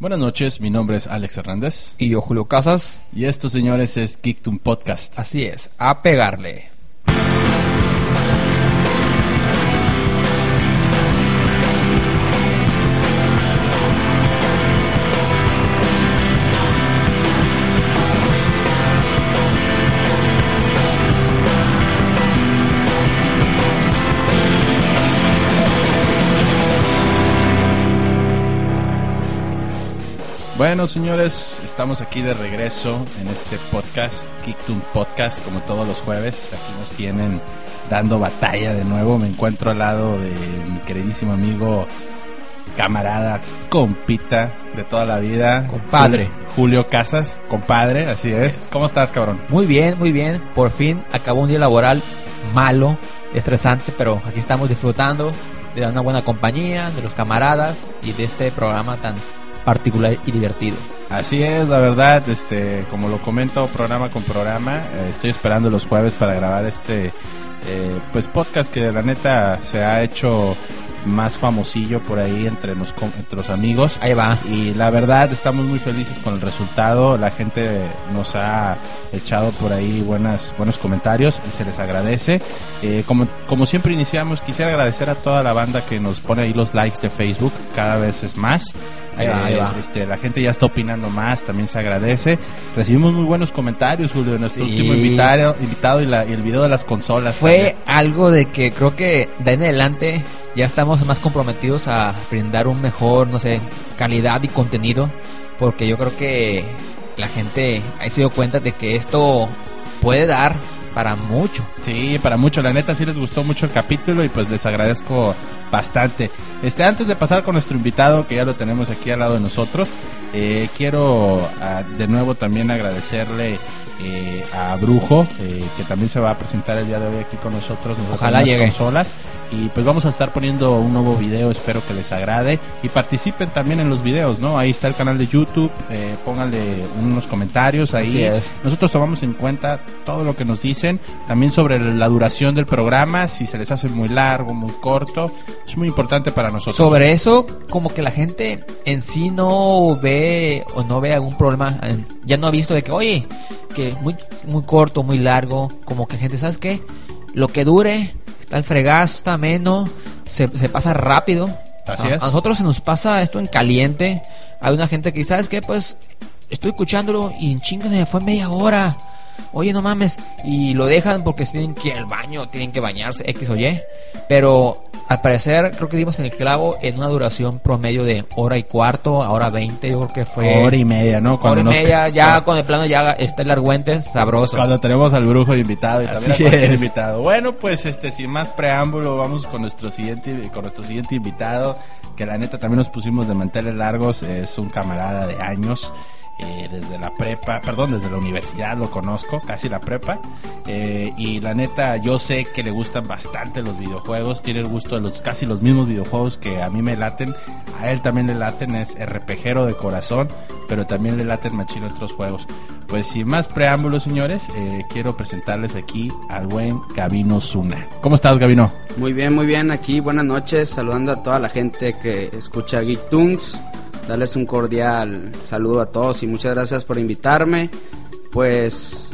Buenas noches, mi nombre es Alex Hernández. Y yo, Julio Casas. Y esto, señores, es Geektum Podcast. Así es, a pegarle. Bueno, señores, estamos aquí de regreso en este podcast, Geektum Podcast, como todos los jueves. Aquí nos tienen dando batalla de nuevo. Me encuentro al lado de mi queridísimo amigo, camarada, compita de toda la vida. Compadre. Julio Casas, compadre, así es. ¿Cómo estás, cabrón? Muy bien, muy bien. Por fin acabó un día laboral malo, estresante, pero aquí estamos disfrutando de una buena compañía, de los camaradas y de este programa tan particular y divertido. Así es, la verdad, este, como lo comento programa con programa, eh, estoy esperando los jueves para grabar este, eh, pues podcast que la neta se ha hecho más famosillo por ahí entre los, entre los amigos. Ahí va. Y la verdad estamos muy felices con el resultado. La gente nos ha echado por ahí buenas, buenos comentarios y se les agradece. Eh, como, como siempre iniciamos, quisiera agradecer a toda la banda que nos pone ahí los likes de Facebook. Cada vez es más. Ahí va, ahí va. Este, la gente ya está opinando más, también se agradece. Recibimos muy buenos comentarios, Julio, de nuestro Sí. último invitado, invitado y, la- y el video de las consolas. Fue también. algo de que creo que de en adelante ya estamos más comprometidos a brindar un mejor, no sé, calidad y contenido, porque yo creo que la gente ha sido cuenta de que esto puede dar para mucho. Sí, para mucho, la neta sí les gustó mucho el capítulo y pues les agradezco bastante. Este, antes de pasar con nuestro invitado, que ya lo tenemos aquí al lado de nosotros, eh, quiero ah, de nuevo también agradecerle eh, a Brujo, eh, que también se va a presentar el día de hoy aquí con nosotros. nosotros Ojalá llegue. consolas. Y pues vamos a estar poniendo un nuevo video, espero que les agrade. Y participen también en los videos, ¿no? Ahí está el canal de YouTube, eh, pónganle unos comentarios ahí. Es. Nosotros tomamos en cuenta todo lo que nos dicen, también sobre la duración del programa, si se les hace muy largo, muy corto, es muy importante para nosotros. Sobre eso, como que la gente en sí no ve o no ve algún problema, ya no ha visto de que, oye, que muy, muy corto, muy largo, como que gente, ¿sabes qué? Lo que dure, está el fregazo, está ameno, se, se pasa rápido. Así a, es. a nosotros se nos pasa esto en caliente. Hay una gente que, ¿sabes qué? Pues estoy escuchándolo y en chinga se me fue media hora. Oye, no mames. Y lo dejan porque tienen que ir al baño, tienen que bañarse, X o Y. Pero al parecer, creo que dimos en el clavo en una duración promedio de hora y cuarto, a hora 20, yo creo que fue. Hora y media, ¿no? hora y nos- media, ya con el plano ya está el argüente, sabroso. Cuando tenemos al brujo de invitado y también Así es. invitado. Bueno, pues este sin más preámbulo, vamos con nuestro siguiente con nuestro siguiente invitado, que la neta también nos pusimos de manteles largos, es un camarada de años. Eh, desde la prepa, perdón, desde la universidad lo conozco, casi la prepa. eh, y la neta, yo sé que le gustan bastante los videojuegos, tiene el gusto de los casi los mismos videojuegos que a mí me laten. A él también le laten, es RPGero de corazón, pero también le laten machino otros juegos. Pues sin más preámbulos, señores, eh, quiero presentarles aquí al buen Gabino Zuna. ¿Cómo estás, Gabino? Muy bien, muy bien. Aquí, buenas noches. Saludando a toda la gente que escucha Geek Tunks. Darles un cordial saludo a todos y muchas gracias por invitarme. Pues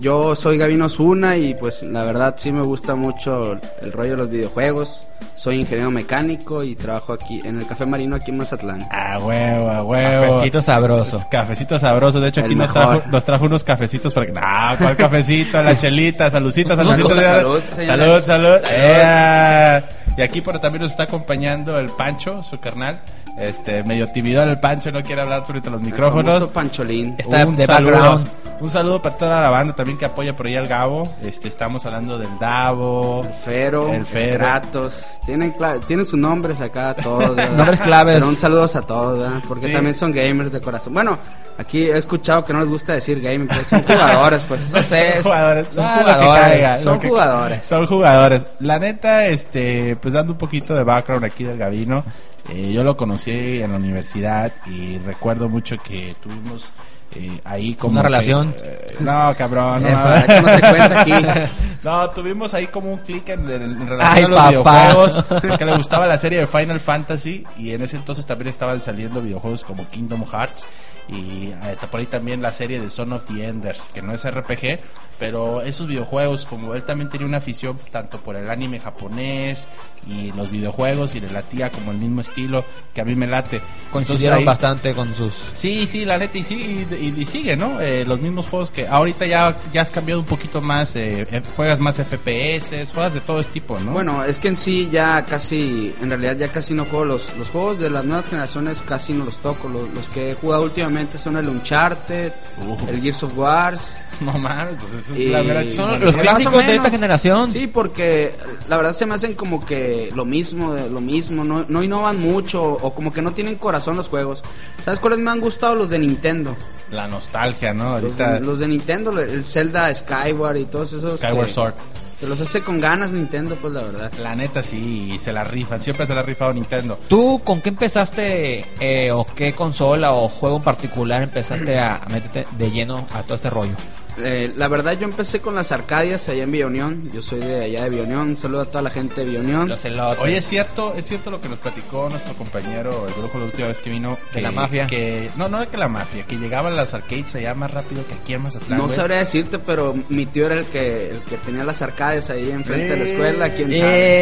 yo soy Gavino Zuna y pues la verdad sí me gusta mucho el rollo de los videojuegos. Soy ingeniero mecánico y trabajo aquí en el Café Marino aquí en Mazatlán. A huevo, a huevo. Cafecito sabroso. Pues, Cafecito sabroso. De hecho, El aquí nos trajo, nos trajo unos cafecitos para que. ¡Ah! ¿Cuál cafecito? La chelita, saludcita, saludcita. con- salud, salud, salud, salud. Salud. ¡Ea! Y aquí por también nos está acompañando el Pancho, su carnal. Este, medio timidón el Pancho, no quiere hablar frente a los El micrófonos. Pancholín. Está un de saludo, background. un saludo para toda la banda también que apoya por ahí al Gabo. Este, estamos hablando del Davo. El Fero, El el Fero. Kratos, tienen, tienen sus nombres acá todos. Nombres claves. Pero un saludo a todos, ¿verdad? porque Sí. también son gamers de corazón. Bueno, aquí he escuchado que no les gusta decir gaming, pues son jugadores, pues. No sé, son jugadores, son Ah, lo que jugadores, caiga, son lo que- jugadores. Son jugadores. La neta, este, pues dando un poquito de background aquí del Gabino, eh, yo lo conocí en la universidad y recuerdo mucho que tuvimos eh, ahí como Una que- relación. eh, no, cabrón. No, Epa, eso no se cuenta aquí. No, tuvimos ahí como un clic en, en- en relación Ay, a los papá. videojuegos, que le gustaba la serie de Final Fantasy y en ese entonces también estaban saliendo videojuegos como Kingdom Hearts y eh, por ahí también la serie de Son of the Enders, que no es RPG, pero esos videojuegos, como él también tenía una afición tanto por el anime japonés y los videojuegos y le latía como el mismo estilo que a mí me late. Entonces Coincidieron ahí- bastante con sus... Sí, sí, la neta, y sí, y, y- y sigue, ¿no? Eh, los mismos juegos que ahorita ya, ya has cambiado un poquito más, eh, eh, juegas más FPS, juegas de todo tipo, ¿no? Bueno, es que en sí ya casi, en realidad ya casi no juego los, los juegos de las nuevas generaciones, casi no los toco. Los, los que he jugado últimamente son el Uncharted, Uh. el Gears of Wars. no mames, pues eso es Y- la mera Son los o clásicos de esta generación. Sí, porque la verdad se me hacen como que lo mismo, de lo mismo, no, no innovan mucho o como que no tienen corazón los juegos. ¿Sabes cuáles me han gustado? Los de Nintendo. La nostalgia, ¿no? Los Ahorita de, los de Nintendo, el Zelda, Skyward y todos esos. Skyward que Sword. Se los hace con ganas Nintendo, pues la verdad. La neta sí, y se la rifan, siempre se la ha rifado Nintendo. ¿Tú con qué empezaste eh, o qué consola o juego en particular empezaste a meterte de lleno a todo este rollo? Eh, la verdad yo empecé con las Arcadias allá en Bionión. Yo soy de allá de Bionión. Saludo a toda la gente de. Los elotes. Oye, es cierto, es cierto lo que nos platicó nuestro compañero, el brujo, la última vez que vino. De la mafia. Que, no, no de que la mafia, que llegaban las arcades allá más rápido que aquí en Mazatlán. No güey. sabría decirte, pero mi tío era el que, el que tenía las arcades ahí enfrente de la escuela. ¿Quién eh,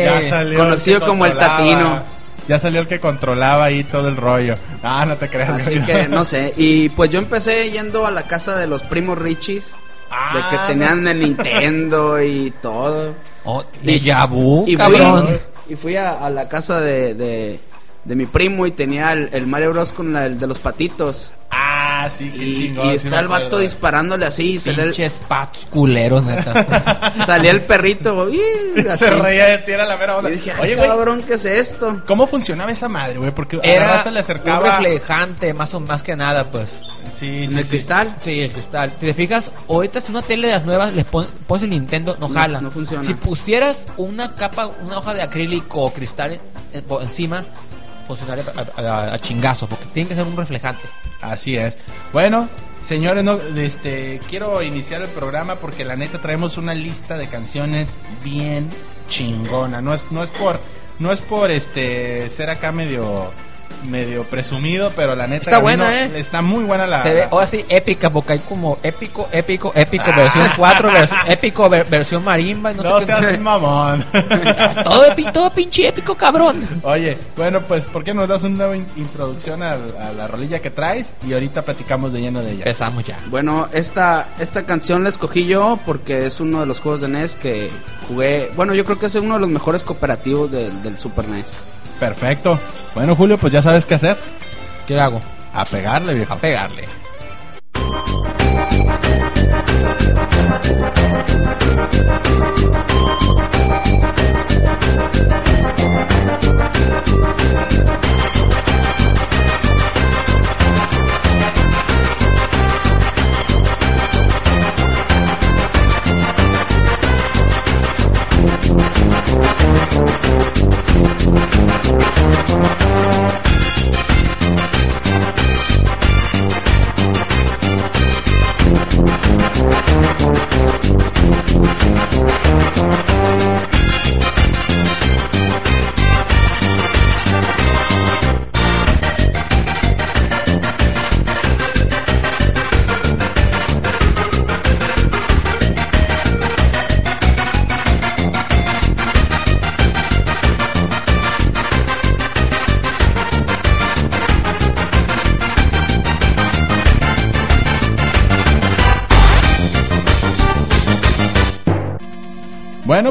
sabe? Ya salió conocido que como el. Tatino. Ya salió el que controlaba ahí todo el rollo. Ah, no te creas. Así que no sé. Y pues yo empecé yendo a la casa de los primos Richis. Ah, de que tenían el Nintendo y todo. Oh, Déjà vu, Y fui, cabrón. y fui a, a la casa de, de, de mi primo y tenía el, el Mario Bros con la- el de los patitos. Ah, sí, qué Y, chingón. y está el vato acuerdo. disparándole así. Y salía el, Pinches patos culeros, neta. salía el perrito. y. Se reía de ti, era la mera onda. Y dije, Oye, cabrón, ¿qué es esto? ¿cómo funcionaba esa madre, güey? Porque a la Era raza le acercaba. un reflejante, más o más que nada, pues. Sí, ¿En sí, el sí. cristal? Sí, el cristal. Si te fijas, ahorita si una tele de las nuevas le pon- pones el Nintendo, no No, jala. no funciona. Si pusieras una capa, una hoja de acrílico o cristal en- en- por encima, funcionaría a, a- a chingazo, porque tiene que ser un reflejante. Así es. Bueno, señores, no, este, quiero iniciar el programa porque la neta traemos una lista de canciones bien chingona. No es, no es por, no es por este ser acá medio, medio presumido, pero la neta Está buena, ¿eh? Está muy buena la. Se ve ahora sí épica, porque hay como épico, épico, épico, Ah. versión 4, vers- épico, ver- versión marimba. y No, No sé qué- seas mamón. todo, epi- todo pinche épico, cabrón. Oye, bueno, pues, ¿por qué no nos das una nueva in- introducción a, a la rolilla que traes? Y ahorita platicamos de lleno de ella. Empezamos ya. Bueno, esta, esta canción la escogí yo porque es uno de los juegos de NES que jugué. Bueno, yo creo que es uno de los mejores cooperativos del, del Super NES. Perfecto. Bueno, Julio, pues ya sabes qué hacer. ¿Qué hago? A pegarle, viejo. A pegarle.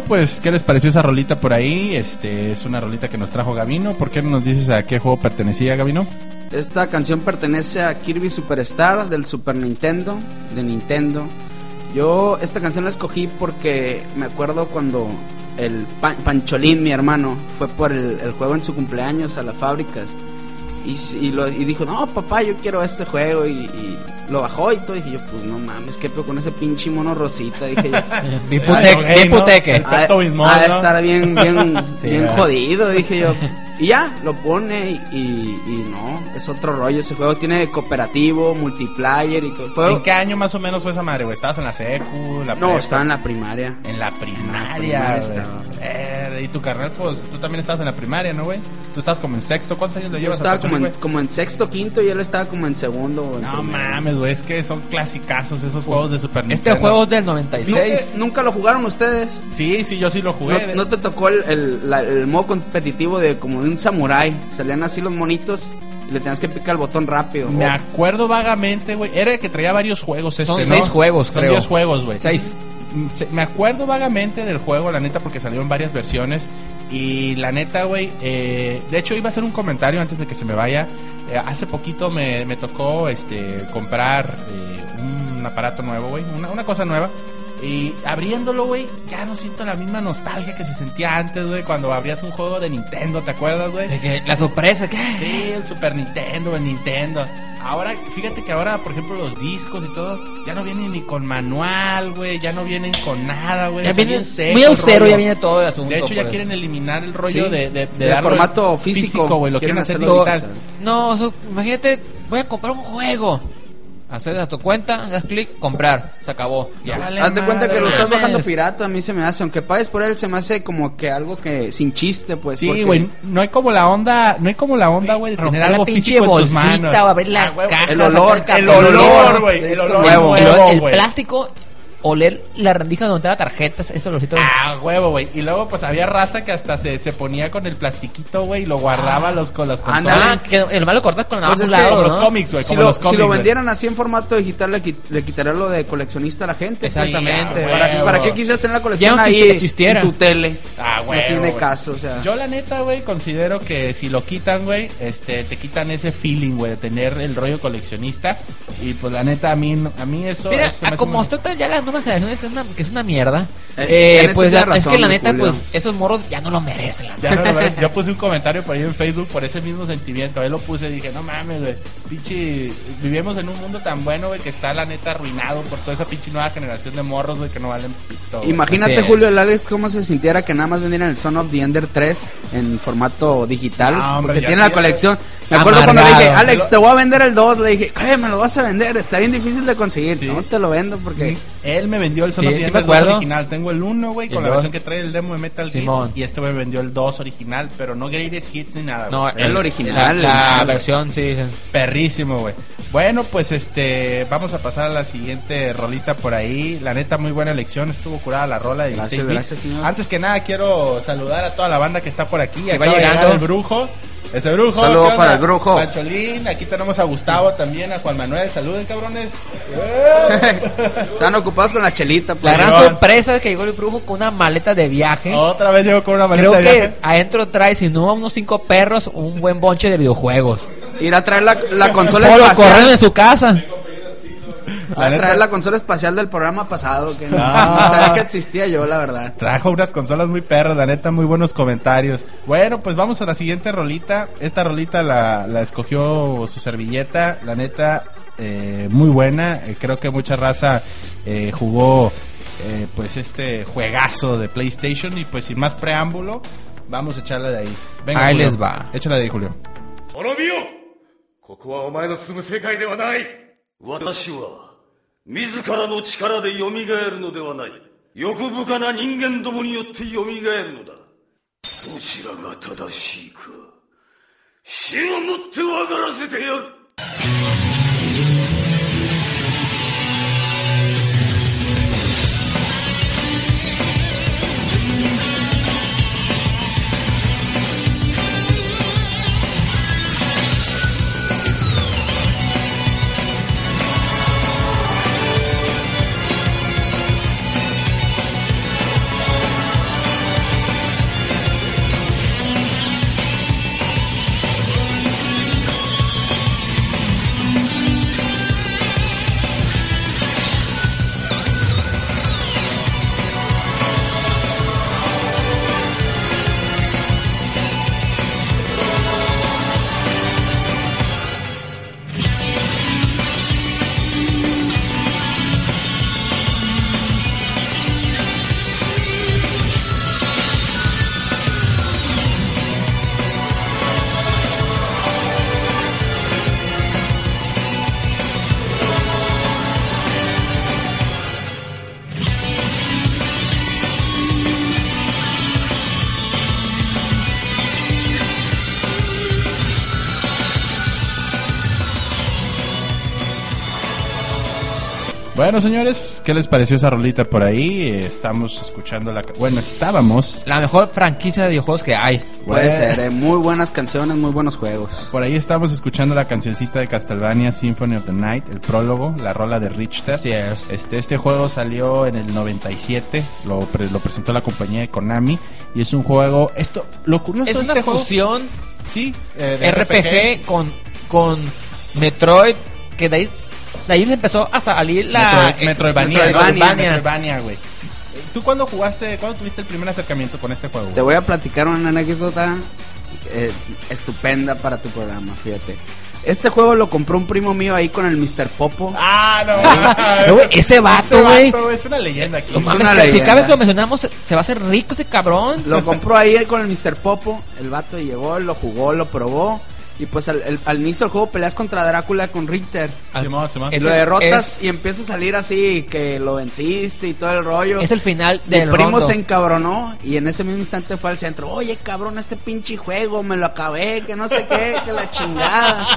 Pues, ¿qué les pareció esa rolita por ahí? Este es una rolita que nos trajo Gavino. ¿Por qué no nos dices a qué juego pertenecía Gavino? Esta canción pertenece a Kirby Superstar del Super Nintendo, de Nintendo. Yo esta canción la escogí porque me acuerdo cuando el Pa- Pancholín, mi hermano, fue por el, el juego en su cumpleaños a las fábricas. Y, lo- y dijo, no, papá, yo quiero este juego. Y, y lo bajó y todo. Y dije yo, pues no mames, qué pedo con ese pinche mono rosita. Dije yo, ha de ¿no? estar bien, bien, Sí, bien ¿verdad? jodido, dije yo. Y ya, lo pone y, y- no, es otro rollo. Ese juego tiene cooperativo, multiplayer y todo. ¿En qué año más o menos fue esa madre, güey? ¿Estabas en la secu? La no, estaba en la primaria. En la primaria, primaria güey. estaba. Y tu carnal, pues, tú también estabas en la primaria, ¿no, güey? Tú estabas como en sexto. ¿Cuántos años le Yo llevas estaba a como en, güey? como en sexto, quinto y él estaba como en segundo. en No primero. mames, güey, es que son clasicazos esos juegos de Super Este Nintendo. juego es del ¿Nunca, 96. nunca lo jugaron ustedes? Sí, sí, yo sí lo ¿No, jugué. no te tocó el, el, la- el modo competitivo de como de un samurái? Salían así los monitos y le tenías que picar el botón rápido. Me acuerdo vagamente, güey. Era el que traía varios juegos este, Son ¿no? seis juegos, Son creo. diez juegos, güey. Seis. Me acuerdo vagamente del juego, la neta, porque salieron varias versiones. Y la neta, güey, eh, de hecho iba a hacer un comentario antes de que se me vaya. Eh, hace poquito me, me tocó este comprar eh, un aparato nuevo, güey, una, una cosa nueva. Y abriéndolo, güey, ya no siento la misma nostalgia que se sentía antes, güey, cuando abrías un juego de Nintendo, ¿te acuerdas, güey? La sorpresa, ¿qué? Sí, el Super Nintendo, el Nintendo. Ahora, fíjate que ahora, por ejemplo, los discos y todo, ya no vienen ni con manual, güey, ya no vienen con nada, güey. Ya o sea, viene bien seco muy austero, rollo. ya viene todo el asunto. De hecho, ya pues. quieren eliminar el rollo Sí, de, de, de formato físico. güey, lo quieren, Quieren hacer digital. No, imagínate, voy a comprar un juego. Hacer a tu cuenta, das clic, comprar. Se acabó. Ya. Vale Hazte cuenta que lo estás bajando pirata, a mí se me hace, aunque pagues por él, se me hace como que algo que sin chiste, pues. Sí, porque- güey, no hay como la onda, no hay como la onda, güey, de tener Romper algo la pinche físico en tus bolsita manos. o abrir la Ah, caja. el olor, el olor, güey, el olor nuevo. Nuevo, el plástico, oler la rendija donde da tarjetas, eso lo. Ah, huevo, güey. Y luego, pues había raza que hasta se, se ponía con el plastiquito, güey, y lo guardaba los, con las consolas. Ah, que el malo cortas con la Pues es un que lado, como ¿no? los cómics, güey, Si como lo, los si cómics. lo güey. vendieran así en formato digital, le, quit- le quitaría lo de coleccionista a la gente. pues. Exactamente. Sí, ¿Para, huevo. ¿Para qué quisieras tener la colección Ya no ahí existiera. en tu tele? Ah, güey. no tiene caso, o sea. Yo la neta, güey, considero que si lo quitan, güey, este, te quitan ese feeling, güey, de tener el rollo coleccionista. Y pues la neta, a mí, a mí eso... Mira, eso a como está ya las nuevas generaciones, es una, que es una mierda. Eh, Eh, pues la- es razón, que la neta, Julio. pues esos morros ya no lo merecen. la Ya no lo ves. Yo puse un comentario por ahí en Facebook por ese mismo sentimiento. Ahí lo puse y dije, no mames, güey. Pinche. Vivimos en un mundo tan bueno, güey, que está la neta arruinado por toda esa pinche nueva generación de morros, güey, que no valen pito. Imagínate, es. Julio, el Alex, cómo se sintiera que nada más vendieran el Son of the Ender 3 en formato digital. No, hombre, porque tiene la colección. Me acuerdo Amargado. cuando le dije, Alex, te voy a vender el 2. Le dije, ¿qué? ¿Me lo vas a vender? Está bien difícil de conseguir. Sí. No te lo vendo porque. Él me vendió el Son Sí, of the sí Enders me acuerdo. 2 original. Tengo el 1, güey, con la versión que trae el demo de Metal Gear. Y este me vendió el 2 original, pero no Greatest Hits ni nada. No, güey. el original, La, la versión, sí. sí. Perrísimo, güey. Bueno, pues este, vamos a pasar a la siguiente rolita por ahí. La neta, muy buena elección. Estuvo curada la rola de Gracias, 16 bits. gracias, señor. Antes que nada, quiero saludar a toda la banda que está por aquí. Acaba va llegando. el brujo. Ese brujo. Saludo ¿qué onda? para el brujo. Pancholín. Aquí tenemos a Gustavo también, a Juan Manuel. Saluden, cabrones. Están ocupados con la chelita. La Pues. gran León. sorpresa es que llegó el brujo con una maleta de viaje. Otra vez llego con una maleta Creo de que viaje. adentro trae, si no, unos cinco perros, un buen bonche de videojuegos. Ir a traer la, la consola espacial. en su casa. Va a La traer neta- la consola espacial del programa pasado. Que no, No. no sabía que existía yo, la verdad. Trajo unas consolas muy perras, la neta, muy buenos comentarios. Bueno, pues vamos a la siguiente rolita. Esta rolita la, la escogió su servilleta, la neta, eh, muy buena. Eh, creo que mucha raza eh, jugó eh, pues este juegazo de PlayStation y pues sin más preámbulo, vamos a echarla de ahí. Ahí Julio. les va. Échala de ahí, Julio. 滅びよここはお前の住む世界ではない私は、 自らの力で蘇るのではない。欲深な人間どもによって蘇るのだ。どちらが正しいか、死をもって分からせてやる。「Bueno, señores, ¿qué les pareció esa rolita por ahí? Estamos escuchando la... Bueno, estábamos... La mejor franquicia de videojuegos que hay. Puede Bueno. ser, eh, muy buenas canciones, muy buenos juegos. Por ahí estamos escuchando la cancioncita de Castlevania Symphony of the Night, el prólogo, la rola de Richter. Así es. Este, este juego salió en el 97, lo, pre- lo presentó la compañía de Konami y es un juego... Esto, lo curioso Es de una este juego... fusión Sí, eh, de RPG con, con Metroid, que de ahí, de ahí empezó a salir la... Eh, Metroidvania, Metroidvania. Güey. ¿Tú cuándo jugaste, cuándo tuviste el primer acercamiento con este juego? Te voy a platicar una anécdota eh, estupenda para tu programa, fíjate. Este juego lo compró un primo mío ahí con el Mr. Popo. Ah, no. No, ese vato, güey. vato es una leyenda aquí. No Es mames, una que si cabe que lo mencionamos, se, se va a hacer rico este cabrón. Lo compró ahí con el Mr. Popo. El vato llegó, lo jugó, lo probó. Y pues al, el- al inicio del juego peleas contra Drácula con Richter. Simón, Simón. Y Es lo derrotas es- y empieza a salir así, que lo venciste y todo el rollo. Es el final Mi del primo rondo. se encabronó y en ese mismo instante fue al centro. Oye, cabrón, este pinche juego me lo acabé, que no sé qué, que la chingada.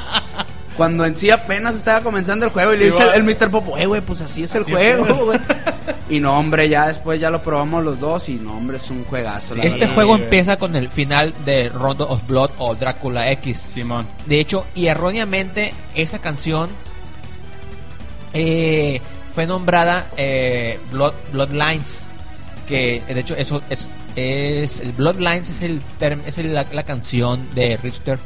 Cuando en sí apenas estaba comenzando el juego y le dice el, el Mr. Popo, eh, güey, pues así es el Así juego, güey. Y no, hombre, ya después ya lo probamos los dos y no, hombre, es un juegazo. la Sí. Este juego empieza con el final de Rondo of Blood o Drácula X. Simón. De hecho, y erróneamente, esa canción eh, fue nombrada eh, Blood, Bloodlines. Que de hecho, eso es. es el Bloodlines es, el term- es el- la, la canción de Richter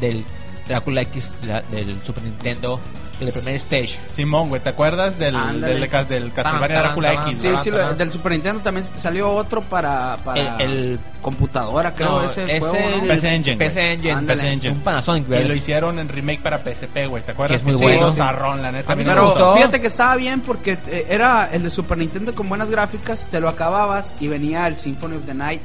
del Drácula X la- del Super Nintendo, del primer stage. Simón, güey, ¿te acuerdas del, Ándale. del, del, del Castlevania Taran, Drácula taran, X? Sí, güey? sí, lo- del Super Nintendo también salió otro para, para El- el- computadora, creo, No, ese es juego, el ¿no? PC Engine, güey. PC Engine, Ándale. PC Engine. un Panasonic, Y ¿verdad? lo hicieron en remake para PSP, güey, ¿te acuerdas? Que es muy sí, bueno. un zarrón, la neta. A mí me me Pero gustó. fíjate que estaba bien porque eh, era el de Super Nintendo con buenas gráficas, te lo acababas y venía el Symphony of the Night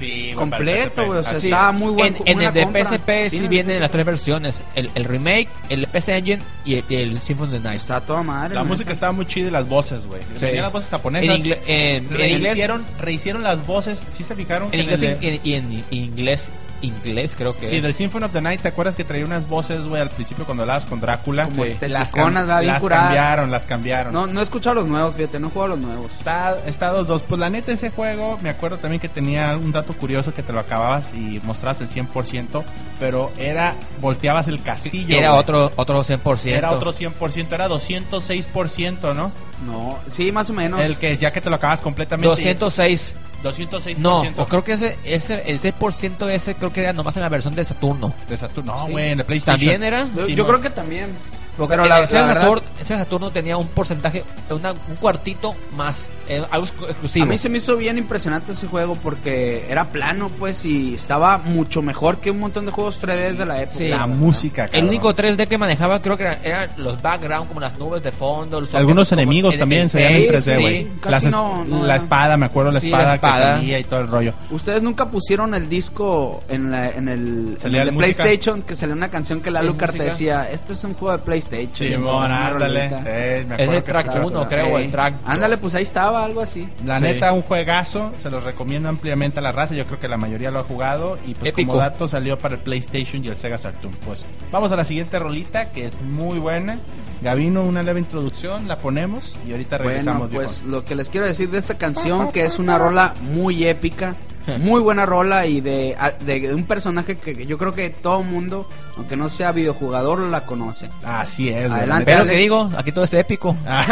Sí, completo, güey, o sea, estaba muy buen en, en el de. PSP sí, en el vienen las tres versiones: el, el remake, el PC Engine y el, el Symphony of the Night. Está toda madre. La música estaba muy chida y las voces, güey. Sí. Las voces En, japonesas. ingle- en- en inglés, rehicieron, rehicieron las voces, ¿sí se fijaron? en inglés en en, y en inglés, inglés creo que Sí, es. del Symphony of the Night, ¿te acuerdas que traía unas voces, güey, al principio cuando hablabas con Drácula? Como Sí. las, cam- las cambiaron, las cambiaron. No, no he escuchado los nuevos, fíjate, no he jugado los nuevos. Está, está dos, dos. Pues la neta, ese juego, me acuerdo también que tenía un dato curioso que te lo acababas y mostrabas el 100%, pero era, volteabas el castillo. Era güey. otro otro 100%. Era otro 100%, era 206%, ¿no? No, sí, más o menos. El que ya que te lo acabas completamente. 206. 206%. No, o creo que ese, ese el 6% ese creo que era nomás en la versión de Saturno. De Saturno. No, Sí. güey, en el PlayStation. ¿También era? Yo, Sí, yo creo que también. Porque Pero la- la versión la de verdad- Saturno, ese Saturno tenía un porcentaje, una- un cuartito más, algo exclusivo. A mí se me hizo bien impresionante ese juego porque era plano, pues, y estaba mucho mejor que un montón de juegos 3D de la época. Sí. La música, El único 3D que manejaba creo que eran, eran los background, como las nubes de fondo. los Algunos enemigos en- también en se veían en sí, 3D, sí, güey. casi Las es- no, no la era. espada, me acuerdo la Sí, espada, la espada. que salía y todo el rollo. Ustedes nunca pusieron el disco en, la- en el. PlayStation que salía una canción que la ¿En Lucar te decía, este es un juego de PlayStation. Sí, empezaba una ándale. Eh, Es el que track estaba- 1, creo, el track. Ándale, pues ahí estaba, algo así. La Sí. neta, un juegazo, se los recomiendo ampliamente a la raza, yo creo que la mayoría lo ha jugado y pues Épico. como dato salió para el PlayStation y el Sega Saturn. Pues vamos a la siguiente rolita que es muy buena. Gavino, una leve introducción, la ponemos y ahorita regresamos. Bueno, pues lo que les quiero decir de esta canción, que es una rola muy épica, muy buena rola y de, de- de un personaje que yo creo que todo mundo, aunque no sea videojugador, la conoce. Así es. Adelante. Pero te digo, aquí todo es épico. Ah,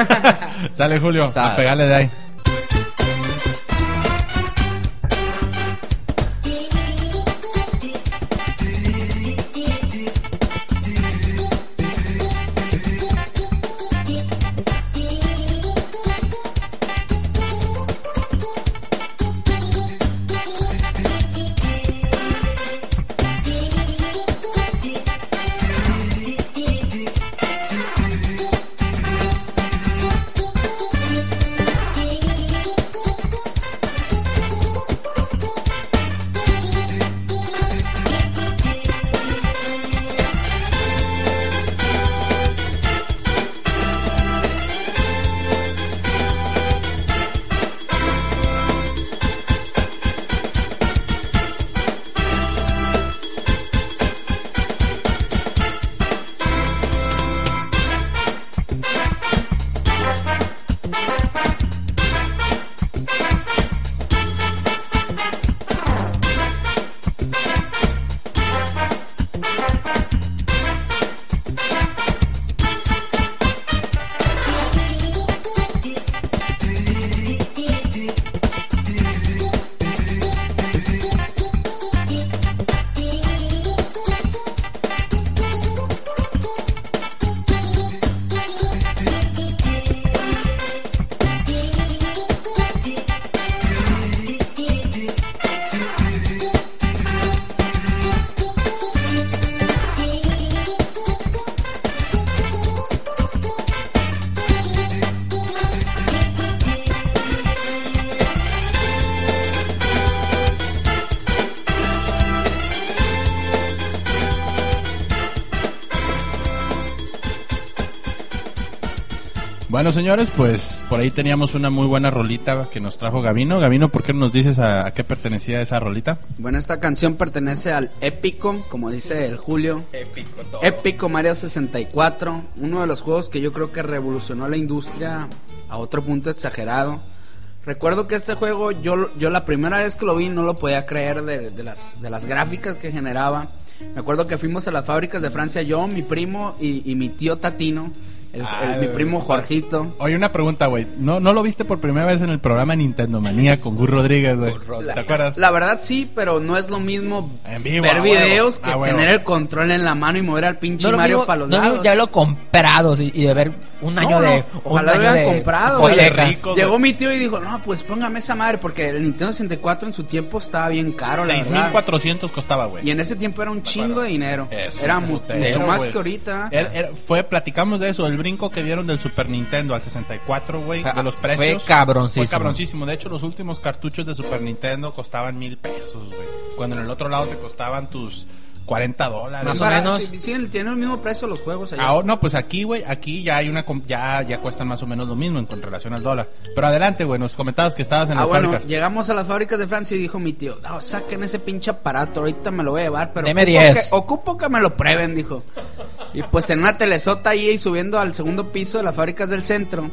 Sale Julio, a Sas. pegarle de ahí. Bueno, señores, pues por ahí teníamos una muy buena rolita que nos trajo Gavino. Gavino, ¿por qué no nos dices a, a qué pertenecía esa rolita? Bueno, esta canción pertenece al épico, como dice el Julio. Épico Mario 64, uno de los juegos que yo creo que revolucionó la industria a otro punto exagerado. Recuerdo que este juego, yo, yo la primera vez que lo vi no lo podía creer de, de las, de las gráficas que generaba. Me acuerdo que fuimos a las fábricas de Francia, yo, mi primo y, y mi tío Tatino, el, Ah, el- mi primo Jorgito. Oye, una pregunta, güey. ¿No, ¿No lo viste por primera vez en el programa Nintendo Manía con Gus Rodríguez, güey? ¿Te acuerdas? La verdad sí, pero no es lo mismo En vivo, ver videos que a huevo. tener el control en la mano y mover al pinche No lo Mario mismo- para los no lados. ya lo comprado sí, y de ver un año no, de. ojalá lo hubieran de comprado, güey. Llegó mi tío y dijo, no, pues póngame esa madre, porque el Nintendo 64 en su tiempo estaba bien caro, la verdad. 6.400 costaba, güey. Y en ese tiempo era un chingo de dinero. Es Era mucho más que ahorita. Fue, platicamos de eso, el brinco que dieron del Super Nintendo al 64, güey, Fue- de los fue precios. cabroncísimo. Fue cabroncísimo. De hecho, los últimos cartuchos de Super Nintendo costaban mil pesos, güey. Cuando en el otro lado te costaban tus 40 dólares. Más o Para- menos. Sí, sí, tienen el mismo precio los juegos allá. Ahora, no, pues aquí, güey, aquí ya hay una, ya, ya cuestan más o menos lo mismo en con relación al dólar. Pero adelante, güey, nos comentabas que estabas en Ah, las bueno, fábricas. llegamos a las fábricas de Francia y dijo mi tío, no, saquen ese pinche aparato, ahorita me lo voy a llevar, pero Deme ocupo 10. que, ocupo que me lo prueben, dijo. Y pues tenía una telesota ahí y subiendo al segundo piso de las fábricas del centro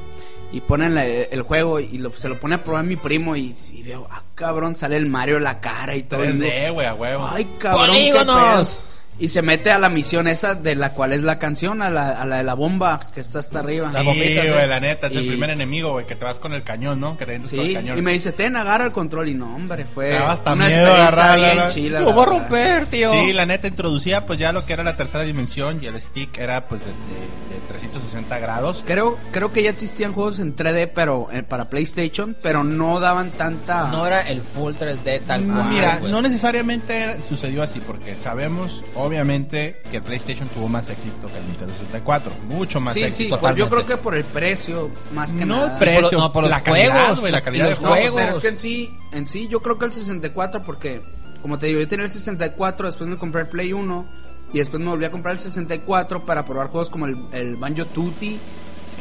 y ponen la- el juego y lo- se lo pone a probar mi primo y, y veo, ah, cabrón, sale el Mario la cara y todo. y digo, 3D, güey, a huevo. Ay, cabrón. qué ¡Polígonos! Pedo". Y se mete a la misión esa de la cual es la canción, a la, a la de la bomba que está hasta arriba. Sí, güey, la neta, es el primer enemigo, güey, que te vas con el cañón, ¿no? Que te vienes con el Sí, cañón. y me dice, ten, agarra el control. Y no, hombre, fue hasta una miedo experiencia bien chila. Lo la voy a romper, tío. Sí, la neta introducía pues ya lo que era la tercera dimensión y el stick era pues de, de- de 360 grados. Creo, creo que ya existían juegos en 3D pero eh, para PlayStation, pero no daban tanta... No era el full 3D tal cual. Mira, güey. no necesariamente sucedió así porque sabemos obviamente que el PlayStation tuvo más éxito que el Nintendo 64, mucho más sí, sí, éxito. pues yo creo que por el precio, más que No nada. precio, por no, por los la calidad, juegos, güey, la la- calidad y de los No, juego. pero es que en sí, en sí, yo creo que el 64 porque, como te digo, yo tenía el 64, después me compré el Play 1 y después me volví a comprar el 64 para probar juegos como el, el Banjo Tutti,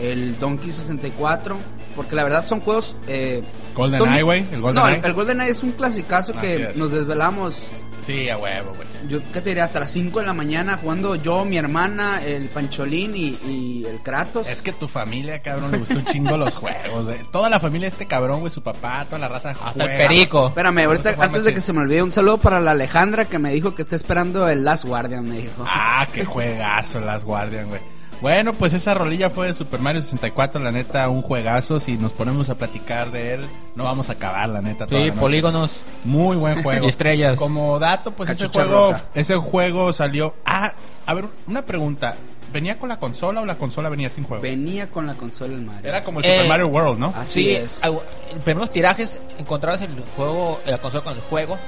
el Donkey 64, porque la verdad son juegos... Eh, Golden son- Eye, güey, el Golden no, Eye. el, el Golden Eye es un clasicazo Así que es. nos desvelamos Sí, a huevo, güey. yo qué te diría hasta las 5 de la mañana jugando yo, mi hermana, el Pancholín y, y el Kratos. Es que tu familia, cabrón, le gustó un chingo los juegos, güey. Toda la familia de este cabrón, güey, su papá, toda la raza Hasta juega. el perico. Espérame, ahorita antes de que se me olvide, un saludo para la Alejandra que me dijo que está esperando el Last Guardian, me dijo. Ah, qué juegazo las Guardian, güey. Bueno, pues esa rolilla fue de Super Mario 64, la neta, un juegazo. Si nos ponemos a platicar de él, no vamos a acabar, la neta. toda Sí, la noche. polígonos. Muy buen juego. Y estrellas. Como dato, pues ese juego, roja. ese juego salió. Ah, a ver, una pregunta. ¿Venía con la consola o la consola venía sin juego? Venía con la consola el Mario. Era como el Eh, Super Mario World, ¿no? Así Sí, es. en primeros tirajes encontrabas el juego, la consola con el juego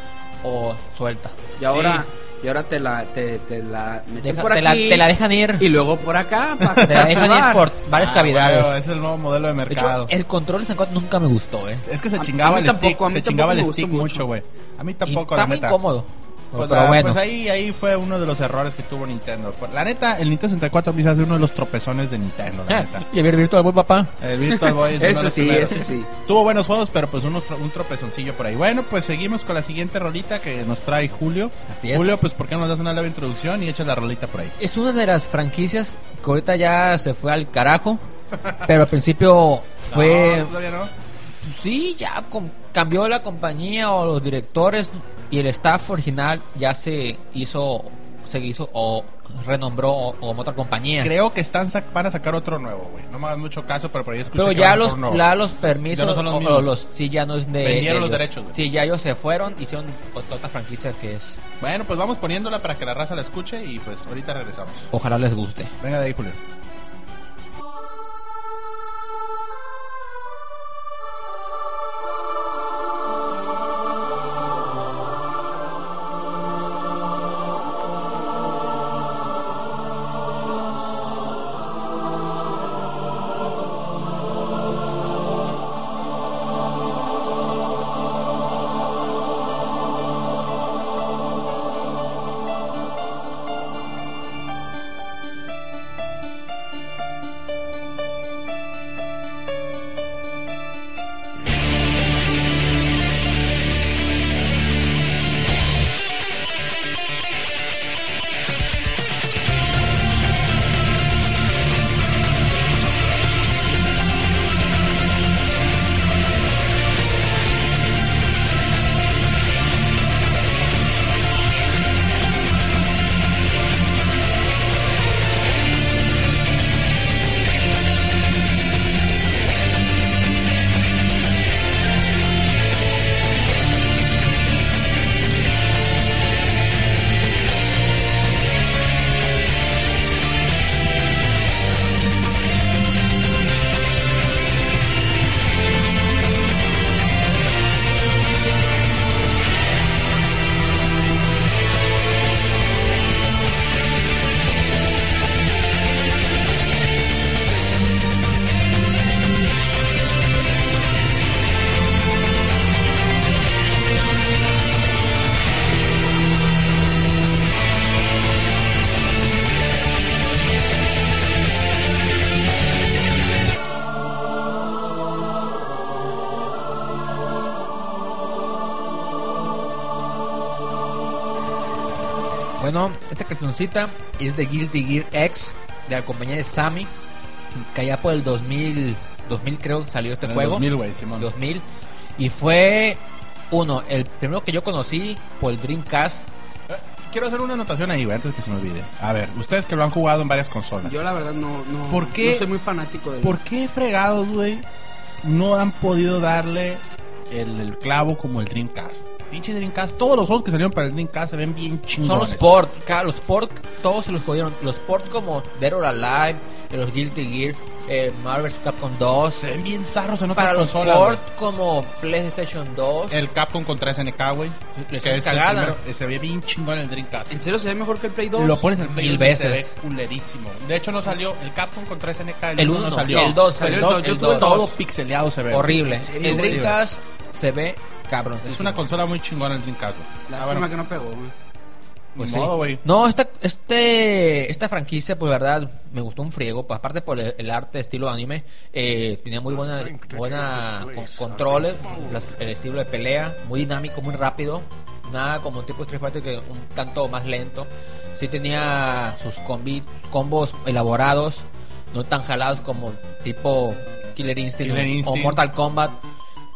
o suelta. Y ahora, y ahora te la, te, te la meten Deja- por te, la, aquí te la dejan ir. y luego por acá para que Te la dejan ir por varias Ah, cavidades. es el nuevo modelo de de mercado. hecho, el control de 64 nunca me gustó, ¿eh. Es que se A- chingaba a mí el stick, tampoco, a mí se chingaba el stick mucho, güey. A mí tampoco, está la neta. incómodo. Pues, pero bueno. pues ahí, ahí fue uno de los errores que tuvo Nintendo. La neta, el Nintendo 64 me hace uno de los tropezones de Nintendo, la neta. y el Virtual Boy, papá. El Virtual Boy es Eso sí, primeros. eso sí. Tuvo buenos juegos, pero pues unos un tropezoncillo por ahí. Bueno, pues seguimos con la siguiente rolita que nos trae Julio. Así es. Julio, pues ¿por qué no nos das una leve introducción y echas la rolita por ahí? Es una de las franquicias que ahorita ya se fue al carajo. Pero al principio fue. No, no. Sí, ya cambió la compañía o los directores y el staff original ya se hizo, se hizo o renombró o, o otra compañía. Creo que están sac- van a sacar otro nuevo, güey. No me hagas mucho caso, pero por ahí escuché Pero que ya van los, nuevo. ya los permisos, Ya no son los o- o mismos. los, sí, ya no es de Vendieron los ellos. derechos, güey. Sí, ya ellos se fueron, hicieron ot- otra franquicia que es, Bueno, pues vamos poniéndola para que la raza la escuche y pues ahorita regresamos. ojalá les guste. Venga de ahí, Julio. Cancioncita es de Guilty Gear X, de la compañía de Sammy, que allá por el 2000, 2000 creo salió este En juego. 2000, güey, Simón. 2000. Y fue, uno, el primero que yo conocí por el Dreamcast. Quiero hacer una anotación ahí, güey, antes que se me olvide. A ver, ustedes que lo han jugado en varias consolas. Yo la verdad no, no, ¿Por qué? no soy muy fanático del... ¿Por qué fregados, güey, no han podido darle el, el clavo como el Dreamcast? Pinche Dreamcast, todos los juegos que salieron para el Dreamcast se ven bien chingones. Son los port, los port, todos se los jodieron. Los port como Dead or Alive, de los Guilty Gear, eh, Marvel's Capcom 2. Se ven bien zarros en otras Para los consolas, port güey. como PlayStation 2. El Capcom contra SNK, güey. Que es el cagada. primero, eh, se ve bien chingón el Dreamcast. ¿En serio se ve mejor que el Play 2? Lo pones en el Play Mil 2 y se veces. ve culerísimo. De hecho, no salió el Capcom contra SNK. El, El 1 uno, no salió. el dos, el el 2. dos, Yo el tuve todo pixeleado se ve. Horrible. serio, El? Dreamcast se ve cabrón. Es una consola muy chingona el Dreamcast, güey. Ah, bueno, que no pegó, güey. Pues sí. modo. No, esta, este, esta franquicia, pues verdad, me gustó un friego. Pues, aparte por el, el arte estilo anime, eh, tenía muy buena, buena con- controles, el estilo de pelea, muy dinámico, muy rápido. Nada como un tipo de Street Fighter que un tanto más lento. Sí tenía sus combi- combos elaborados, no tan jalados como tipo Killer Instinct, Killer o- o Instinct. Mortal Kombat.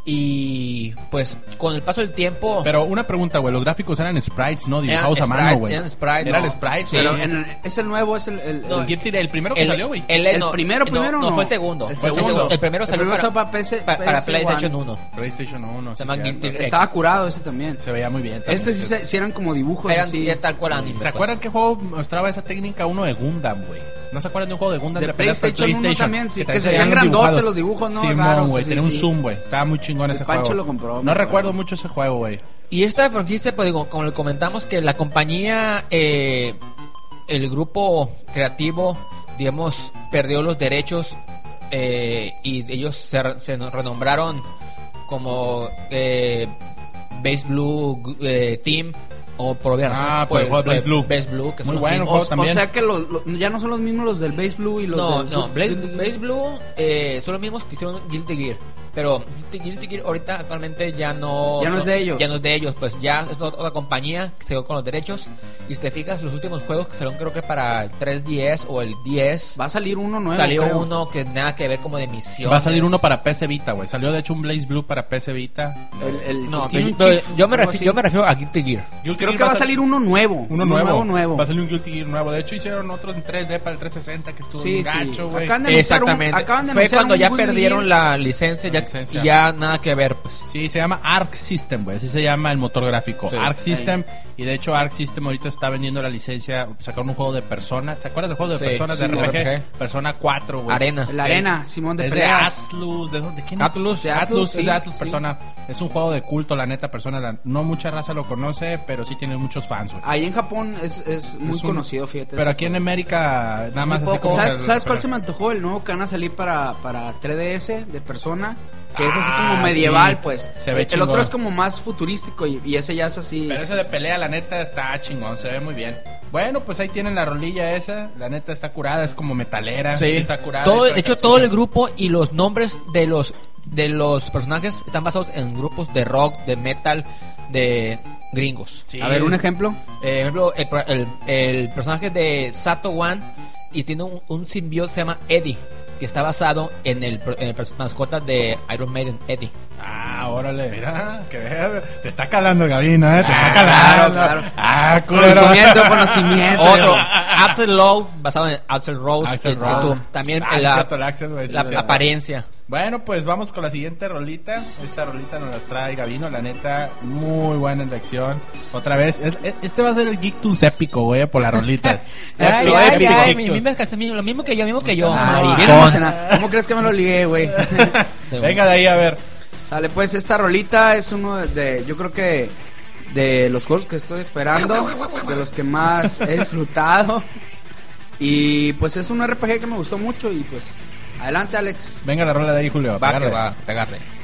Y pues con el paso del tiempo... Pero una pregunta, güey. Los gráficos eran sprites, ¿no? Dibujados Eran a mano, sprites, güey. eran sprites, Era no. el sprite, Sí. Pero sí. en el- es el nuevo, es el... el, No, el- el primero que salió, güey. el, ¿El no, primero, no, primero, no, no? fue el segundo. El el, segundo. segundo. El primero El salió primero para, para PC pa- para PS1. PlayStation 1. PlayStation 1, Se sí, Gear. Estaba curado ese también. Se veía muy bien. también, Este sí, sí. se- sí eran como dibujos Eran así. tal cual anime. ¿Se pues. acuerdan qué juego mostraba esa técnica uno de Gundam, güey? ¿No se acuerdan de un juego de Gundam de, De PlayStation también, sí, que se hacían grandotes los dibujos, ¿no? Simón, Raros, güey, sí, tenía un sí. zoom, güey. Estaba muy chingón ese Pancho juego. lo compró, No recuerdo mucho ese juego, güey. Y esta franquicia, pues digo, como le comentamos, que la compañía, eh, el grupo creativo, digamos, perdió los derechos eh, y ellos se, se renombraron como eh, Base Blue eh, Team o por obvias Ah, razones, por el juego pues, Base Blue. Base Blue, que son Muy bueno, juego O, también. o sea que los, los- ya no son los mismos los del Base Blue y los No, del... no, Blaze, Blaze Blue eh, son los mismos que hicieron Guilty Gear. Pero Guilty, Guilty Gear ahorita actualmente ya no... Ya no es son- de ellos. Ya no es de ellos, pues ya es otra, compañía que se quedó con los derechos. Y si te fijas, los últimos juegos que salieron creo que para el 3DS o el 10... Va a salir uno nuevo, salió creo. uno que nada que ver como de misión. Va a salir uno para PC Vita, güey. Salió de hecho un Blaze Blue para PC Vita. El, el- No, tiene pero, un pero yo, me algo refi- así. yo me refiero a Guilty Gear. Guilty Creo Gear que va a salir uno nuevo. Uno nuevo. nuevo. Va a salir un Guilty Gear nuevo. De hecho, hicieron otro en 3D para el 360 que estuvo Sí, sí. gacho, güey. Acaban de anunciar un- Exactamente. acaban de Fue cuando un ya Guilty perdieron Gear. la licencia, ya, Licencia. y ya nada que ver, pues. Sí, se llama Arc System, güey. Así se llama el motor gráfico. Sí. Arc System. Y de hecho, Arc System ahorita está vendiendo la licencia. Sacaron un juego de Persona. ¿Te acuerdas del juego de Sí, Personas de sí, RPG? RPG. Persona 4, güey. Arena. La arena, Simón de es de. Atlus. ¿De, dónde? ¿De quién es? Atlus. De Atlus, Atlus, es sí, de Atlus sí. Persona. Es un juego de culto, la neta, Persona. la- no mucha raza lo conoce, pero sí tiene muchos fans, güey. Ahí en Japón es, es muy Es un- conocido, fíjate. Pero aquí en. América, nada más así como. ¿Sabes, que- ¿sabes cuál pero- se me antojó? El nuevo que van a salir para, para 3DS de persona. Que es así Ah, como medieval, sí. pues. Se ve el chingón. otro es como más futurístico y, y ese ya es así. Pero ese de pelea, la neta, está chingón, se ve muy bien. Bueno, pues ahí tienen la rolilla esa. La neta está curada, es como metalera. Sí, está curada. Todo, de hecho, todo el grupo y los nombres de los de los personajes están basados en grupos de rock, de metal, de gringos. Sí. A ver, un ejemplo. Eh, ejemplo, el, el- el personaje de Sato One y tiene un, un simbionte que se llama Eddie, que está basado en el, pro- en el mascota de Iron Maiden, Eddie. Ah, órale, mira, que veas, te está calando Gabino, eh, te Ah, está calando. claro. Ah, culero. Conocimiento, conocimiento. Otro, Axel Lowe, basado en Axel Rose. Axl eh, Rose. También Ah, la, cierto, apariencia. Bueno, pues vamos con la siguiente rolita. Esta rolita nos la trae Gabino, la neta, muy buena elección. Otra vez, es- es- este va a ser el Geek Tunes épico, güey, por la rolita. Ay, Lo ay, épico. ay, mi- mi- mi- lo mismo que yo, mismo que yo. Ah. ¿Cómo crees que me lo ligué, güey? Venga de ahí a ver. Sale, pues esta rolita es uno de, de- yo creo que de los juegos que estoy esperando, de los que más he disfrutado. Y pues es un RPG que me gustó mucho y pues adelante Alex. Venga la rola de ahí, Julio. Va que pégale. va, pegarle.「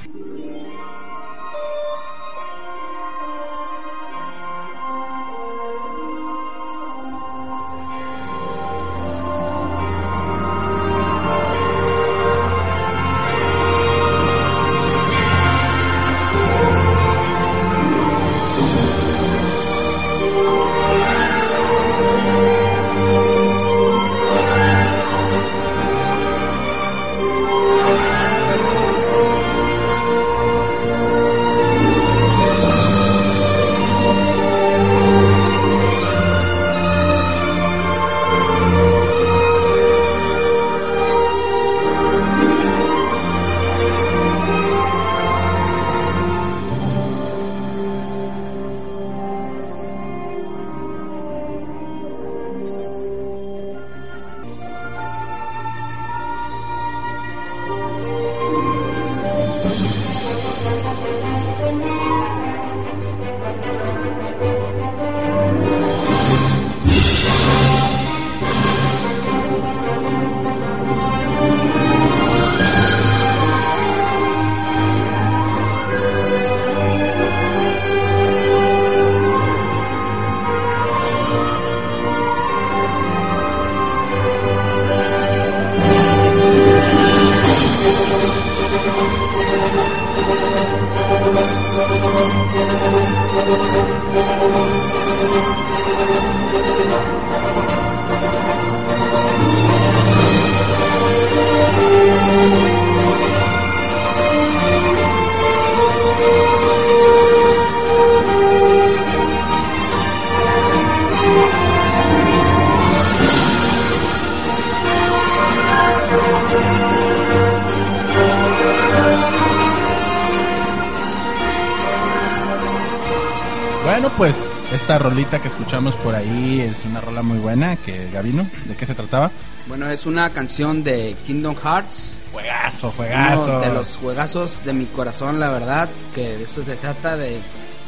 escuchamos por ahí es una rola muy buena. que Gabino, ¿de qué se trataba? Bueno, es una canción de Kingdom Hearts. Juegazo, juegazo. Uno de los juegazos de mi corazón, la verdad. Que de eso se trata, de,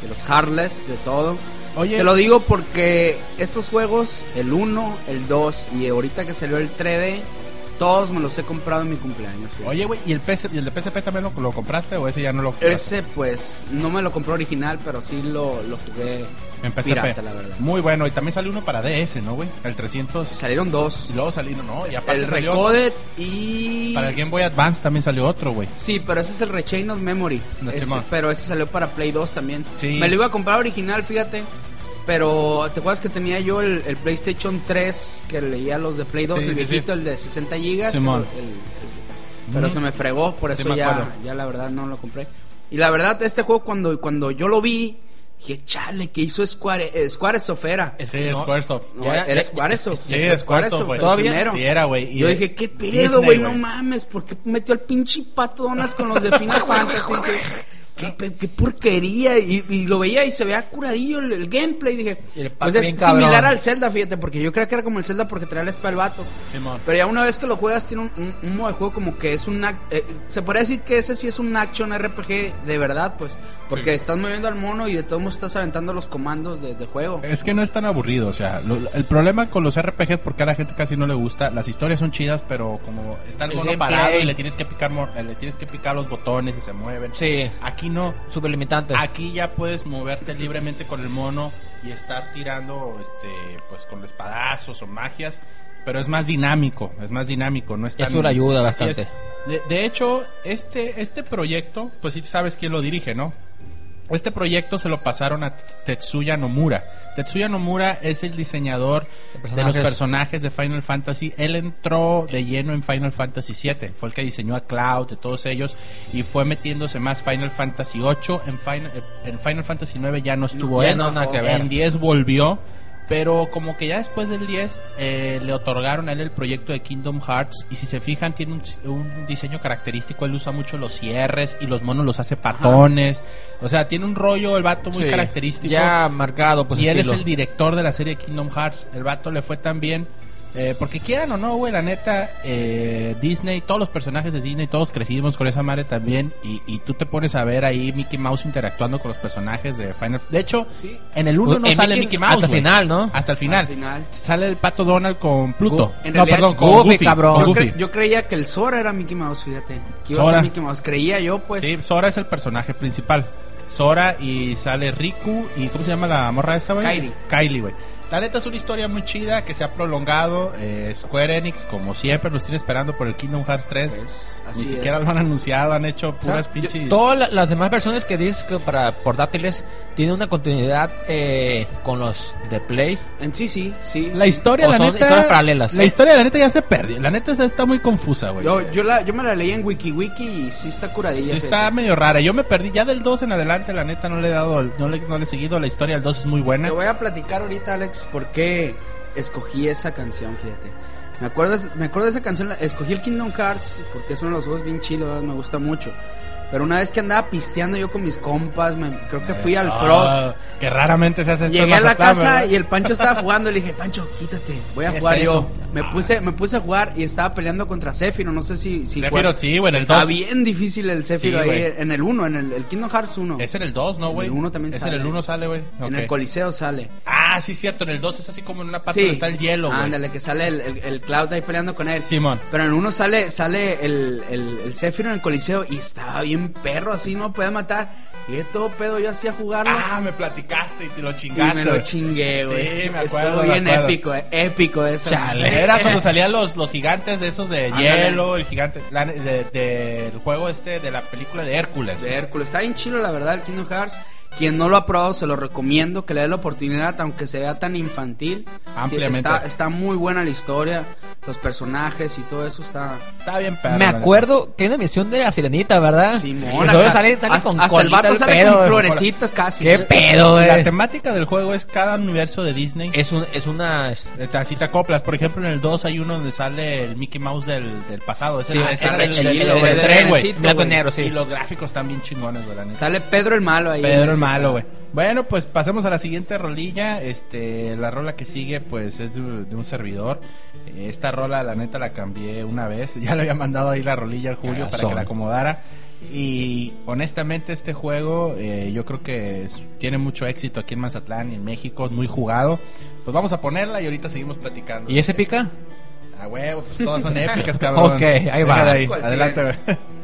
de los Heartless, de todo. Oye, Te lo digo porque estos juegos, el 1, el 2 y ahorita que salió el 3D, todos me los he comprado en mi cumpleaños. oye, güey, ¿y el, PS ¿y el de PSP también lo, lo compraste o ese ya no lo compraste? Ese pues no me lo compré original, pero sí lo, lo jugué En PSP. pirata, la verdad. Muy bueno, y también salió uno para DS, ¿no, güey? El 300. Salieron dos. Y luego salieron, ¿no? Y aparte El salió Recoded y... Para el Game Boy Advance también salió otro, güey. Sí, pero ese es el Rechain of Memory. No, Ese- Simón. pero ese salió para Play 2 también. Sí. Me lo iba a comprar original, fíjate. Pero te acuerdas que tenía yo el, el PlayStation 3 que leía los de Play 2, Sí, el sí, sí. viejito, el de 60 gigas. El- el- pero Ujú. se me fregó, por Sí, eso ya, ya la verdad no lo compré. Y la verdad, este juego cuando, cuando yo lo vi, dije, chale, que hizo Square, eh, Squaresoft era. Sí, no. Squaresoft. No, Ya, era Squaresoft. Sí, fue Squaresoft, güey. ¿Todavía? primero. Sí, era, güey. Yo dije, ¿qué pedo, güey? No mames, ¿por qué metió al pinche pato Donas con los de Final Fantasy? ¿Qué, qué, porquería? Y, y lo veía y se veía curadillo el, el gameplay. Dije, el pues es cabrón. similar al Zelda, fíjate, porque yo creía que era como el Zelda porque traía la espada el vato. Simón. Pero ya una vez que lo juegas, tiene un, un- un modo de juego como que es un. ac- eh, se podría decir que ese sí es un action RPG de verdad, pues. Porque Sí. estás moviendo al mono y de todos modos estás aventando los comandos de, de juego. Es que no es tan aburrido, o sea, lo- el problema con los RPGs, porque a la gente casi no le gusta, las historias son chidas, pero como está el mono parado y le tienes que picar le tienes que picar los botones y se mueven. Sí, Aquí no. súper limitante. Aquí ya puedes moverte libremente con el mono y estar tirando este pues con espadazos o magias, pero es más dinámico, es más dinámico, no es tan Eso le ayuda bastante. De, de hecho, este este proyecto, pues sí sabes quién lo dirige, ¿no? Este proyecto se lo pasaron a Tetsuya Nomura. Tetsuya Nomura es el diseñador De de los personajes. de Final Fantasy. Él entró de lleno en Final Fantasy VII. Fue el que diseñó a Cloud, de todos ellos. Y fue metiéndose más Final Fantasy VIII. En Final, en Final Fantasy IX ya no estuvo ya él. no. En 10 volvió. Pero como que ya después del 10 eh, le otorgaron a él el proyecto de Kingdom Hearts. Y si se fijan tiene un, un diseño característico, él usa mucho los cierres y los monos los hace patones, o sea, tiene un rollo el vato muy Sí, característico. Ya marcado, pues y él es el director de la serie Kingdom Hearts, el vato le fue tan bien eh, porque quieran o no, güey, la neta, eh, Disney, todos los personajes de Disney, todos crecimos con esa madre también. Y, y tú te pones a ver ahí Mickey Mouse interactuando con los personajes de Final De hecho, Sí. en el 1 no En sale Mickey- Mickey Mouse. hasta el final, ¿no? Hasta el final. Al final. Sale el pato Donald con Pluto. Gu- en no, realidad, perdón, con Goofy, Goofy. cabrón. con Yo, Goofy. cre- yo creía que el Sora era Mickey Mouse, fíjate. Que iba a Sora. ser Mickey Mouse. Creía yo, pues. Sí, Sora es el personaje principal. Sora y sale Riku y ¿cómo se llama la morra esta, güey? Kylie. Kylie, güey. La neta es una historia muy chida que se ha prolongado. eh, Square Enix, como siempre, nos tiene esperando por el Kingdom Hearts 3. Pues, Ni así siquiera es. lo han anunciado, han hecho O sea, puras yo- pinches. Todas la- las demás versiones que dices que para portátiles tienen una continuidad eh, con los de Play. En sí, sí, sí. La sí. historia, O la son neta. historias paralelas. La historia, la neta, ya se perdió. La neta está muy confusa, güey. Yo, yo, la, yo me la leí en WikiWiki y sí está curadilla. Sí está medio rara. Yo me perdí ya del 2 en adelante, la neta no le he dado, no le, no le he seguido. La historia del 2 es muy buena. Te voy a platicar ahorita, Alex, por qué escogí esa canción, fíjate. Me acuerdo, me acuerdo de esa canción, escogí el Kingdom Hearts porque es uno de los juegos bien chilos, me gusta mucho. Pero una vez que andaba pisteando yo con mis compas, me- creo que fui al Ah, Frogs. Que raramente se hace esto Llegué a la casa ¿verdad? y el Pancho estaba jugando. Le dije, Pancho, quítate, voy a ¿Qué jugar es yo. Me puse, me puse a jugar y estaba peleando contra Zephyro. No sé si. si sí, güey, en el Está 2. bien difícil el Zephyro Sí, ahí. En el 1, en el, el Kingdom Hearts 1. Es en el 2, ¿no, güey? En el uno también es sale. en el 1 sale, güey. En el Coliseo sale. Ah, sí, cierto. En el 2 es así como en una parte Sí. donde está el hielo, güey. Ándale, que sale el, el, el Cloud ahí peleando con él. Simón. Pero en el uno sale, sale el, el, el Zephyro en el Coliseo y estaba bien perro así, no podía matar. Y de todo pedo yo hacía jugarlo. Ah, me platicaste y te lo y chingaste. me lo chingué, güey. Sí, me acuerdo, Estuvo bien acuerdo. épico, eh, épico eso. Chale. Era cuando salían los, los gigantes de esos de Ándale. hielo, el gigante la- de- del juego este de la película de Hércules. De Hércules. Está bien chido, la verdad, el Kingdom Hearts. Quien no lo ha probado, se lo recomiendo que le dé la oportunidad, aunque se vea tan infantil. Ampliamente. Está, está muy buena la historia, los personajes y todo eso está. Está bien perro. Me la acuerdo que hay una misión de la sirenita, ¿verdad? Simón, Y solo hasta- sale, sale hasta- con hasta el vato sale pedo, con florecitas casi. ¿Qué pedo, La güey? temática del juego es cada universo de Disney. Es, un, es una... Eh, Así te acoplas. Por ejemplo, en el 2 hay uno donde sale el Mickey Mouse del, del pasado. Ese Sí, es el, tren, güey. Blanco y negro, sí. Y los gráficos están bien chingones, güey. la. Sale Pedro el malo ahí. Pedro malo, güey. Bueno, pues pasemos a la siguiente rolilla. Este, la rola que sigue, pues es de, de un servidor. Esta rola, la neta, la cambié una vez. Ya le había mandado ahí la rolilla al Julio para que la acomodara. Y honestamente, este juego, eh, yo creo que es- tiene mucho éxito aquí en Mazatlán y en México. Es muy jugado. Pues vamos a ponerla y ahorita seguimos platicando. ¿Y ese pica? Ah, huevo, pues todas son épicas, cabrón. Ok, ahí va. Déjala ahí, ¿Cuál Adelante, güey.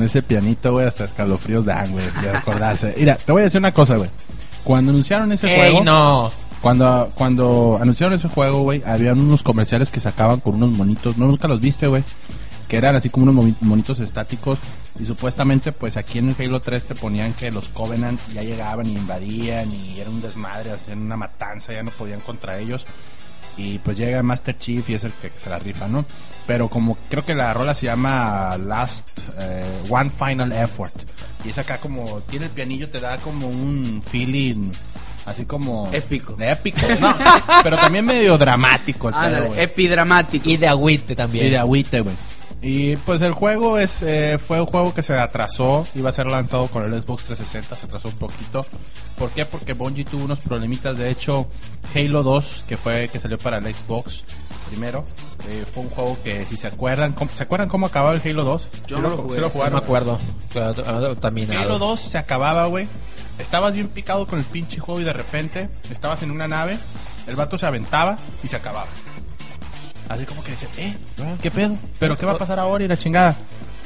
con ese pianito, güey, hasta escalofríos dan, güey, de acordarse. Mira, te voy a decir una cosa, güey. Cuando anunciaron ese ¡Ey, juego, no! cuando cuando anunciaron ese juego, güey, habían unos comerciales que sacaban con unos monitos, no nunca los viste, güey, que eran así como unos monitos estáticos y supuestamente pues aquí en el Halo 3 te ponían que los Covenant ya llegaban y invadían y era un desmadre, hacían una matanza, ya no podían contra ellos. Y pues llega Master Chief y es el que se la rifa, ¿no? Pero como creo que la rola se llama Last eh, One Final Effort. Y es acá como, tiene el pianillo, te da como un feeling así como... Épico. De épico, no. pero también medio dramático el pedo, güey. epidramático. Y de agüite también. Y de agüite, güey. Y pues el juego es eh, fue un juego que se atrasó, iba a ser lanzado con el Xbox 360, se atrasó un poquito. ¿Por qué? Porque Bungie tuvo unos problemitas. De hecho, Halo 2, que fue que salió para el Xbox primero, eh, fue un juego que si se acuerdan, ¿cómo- ¿se acuerdan cómo acababa el Halo 2? Yo ¿Sí no lo, jugué, sí lo sí, No me acuerdo. Halo 2 se acababa, güey. Estabas bien picado con el pinche juego y de repente estabas en una nave, el vato se aventaba y se acababa. Así como que decía, eh, ¿qué pedo? ¿Pero qué va a pasar ahora y la chingada?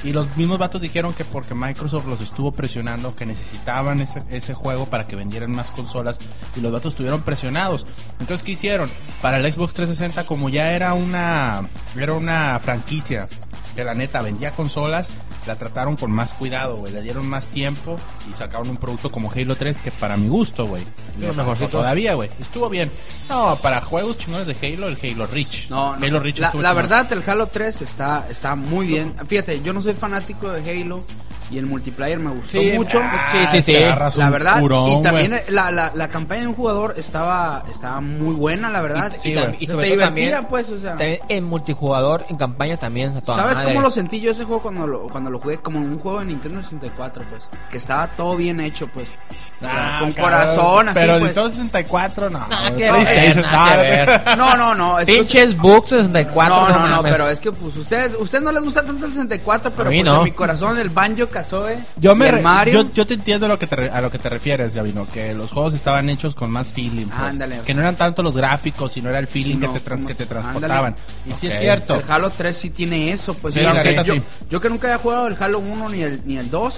Y los mismos vatos dijeron que porque Microsoft los estuvo presionando, que necesitaban ese, ese juego para que vendieran más consolas y los vatos estuvieron presionados. Entonces, ¿qué hicieron? Para el Xbox 360, como ya era una, era una franquicia que la neta vendía consolas, la trataron con más cuidado, güey. Le dieron más tiempo y sacaron un producto como Halo 3 que para mi gusto, güey. faltó mejorcito. Todavía, güey. Estuvo bien. No, para juegos chingones de Halo, el Halo Reach. No, no. Halo Reach la, la verdad, el Halo 3 está, está muy bien. Fíjate, yo no soy fanático de Halo y el multiplayer me gustó Sí, mucho. ah, sí, sí, sí. te agarras la verdad, curón, y también la, la, la campaña de un jugador estaba, estaba muy buena, la verdad. Y- Sí, sobre todo también, pues, o sea. también en multijugador, en campaña también. a toda ¿Sabes madre. cómo lo sentí yo ese juego cuando lo, cuando lo jugué? Como un juego de Nintendo 64, pues. Que estaba todo bien hecho, pues. O sea, Ah, con cabrón. corazón, así, Pero el pues. Nintendo 64, no. Nada el que PlayStation, ver, nada que no, ver. No, no, no. es que- Pinches Bugs 64. No, no, no, pero es que pues ustedes, ustedes no les gusta tanto el 64, pero pues no. en mi corazón el Banjo Yo, me re- Mario. yo, yo te entiendo lo que te re- a lo que te refieres, Gabino, que los juegos estaban hechos con más feeling. pues. Ándale, que no eran tanto los gráficos, sino era el feeling Sino que, te, como- que te ándale. transportaban. Y sí es cierto. El Halo 3 sí tiene eso, pues. Sí, yo, yo que nunca había jugado el Halo 1 ni el, ni el 2,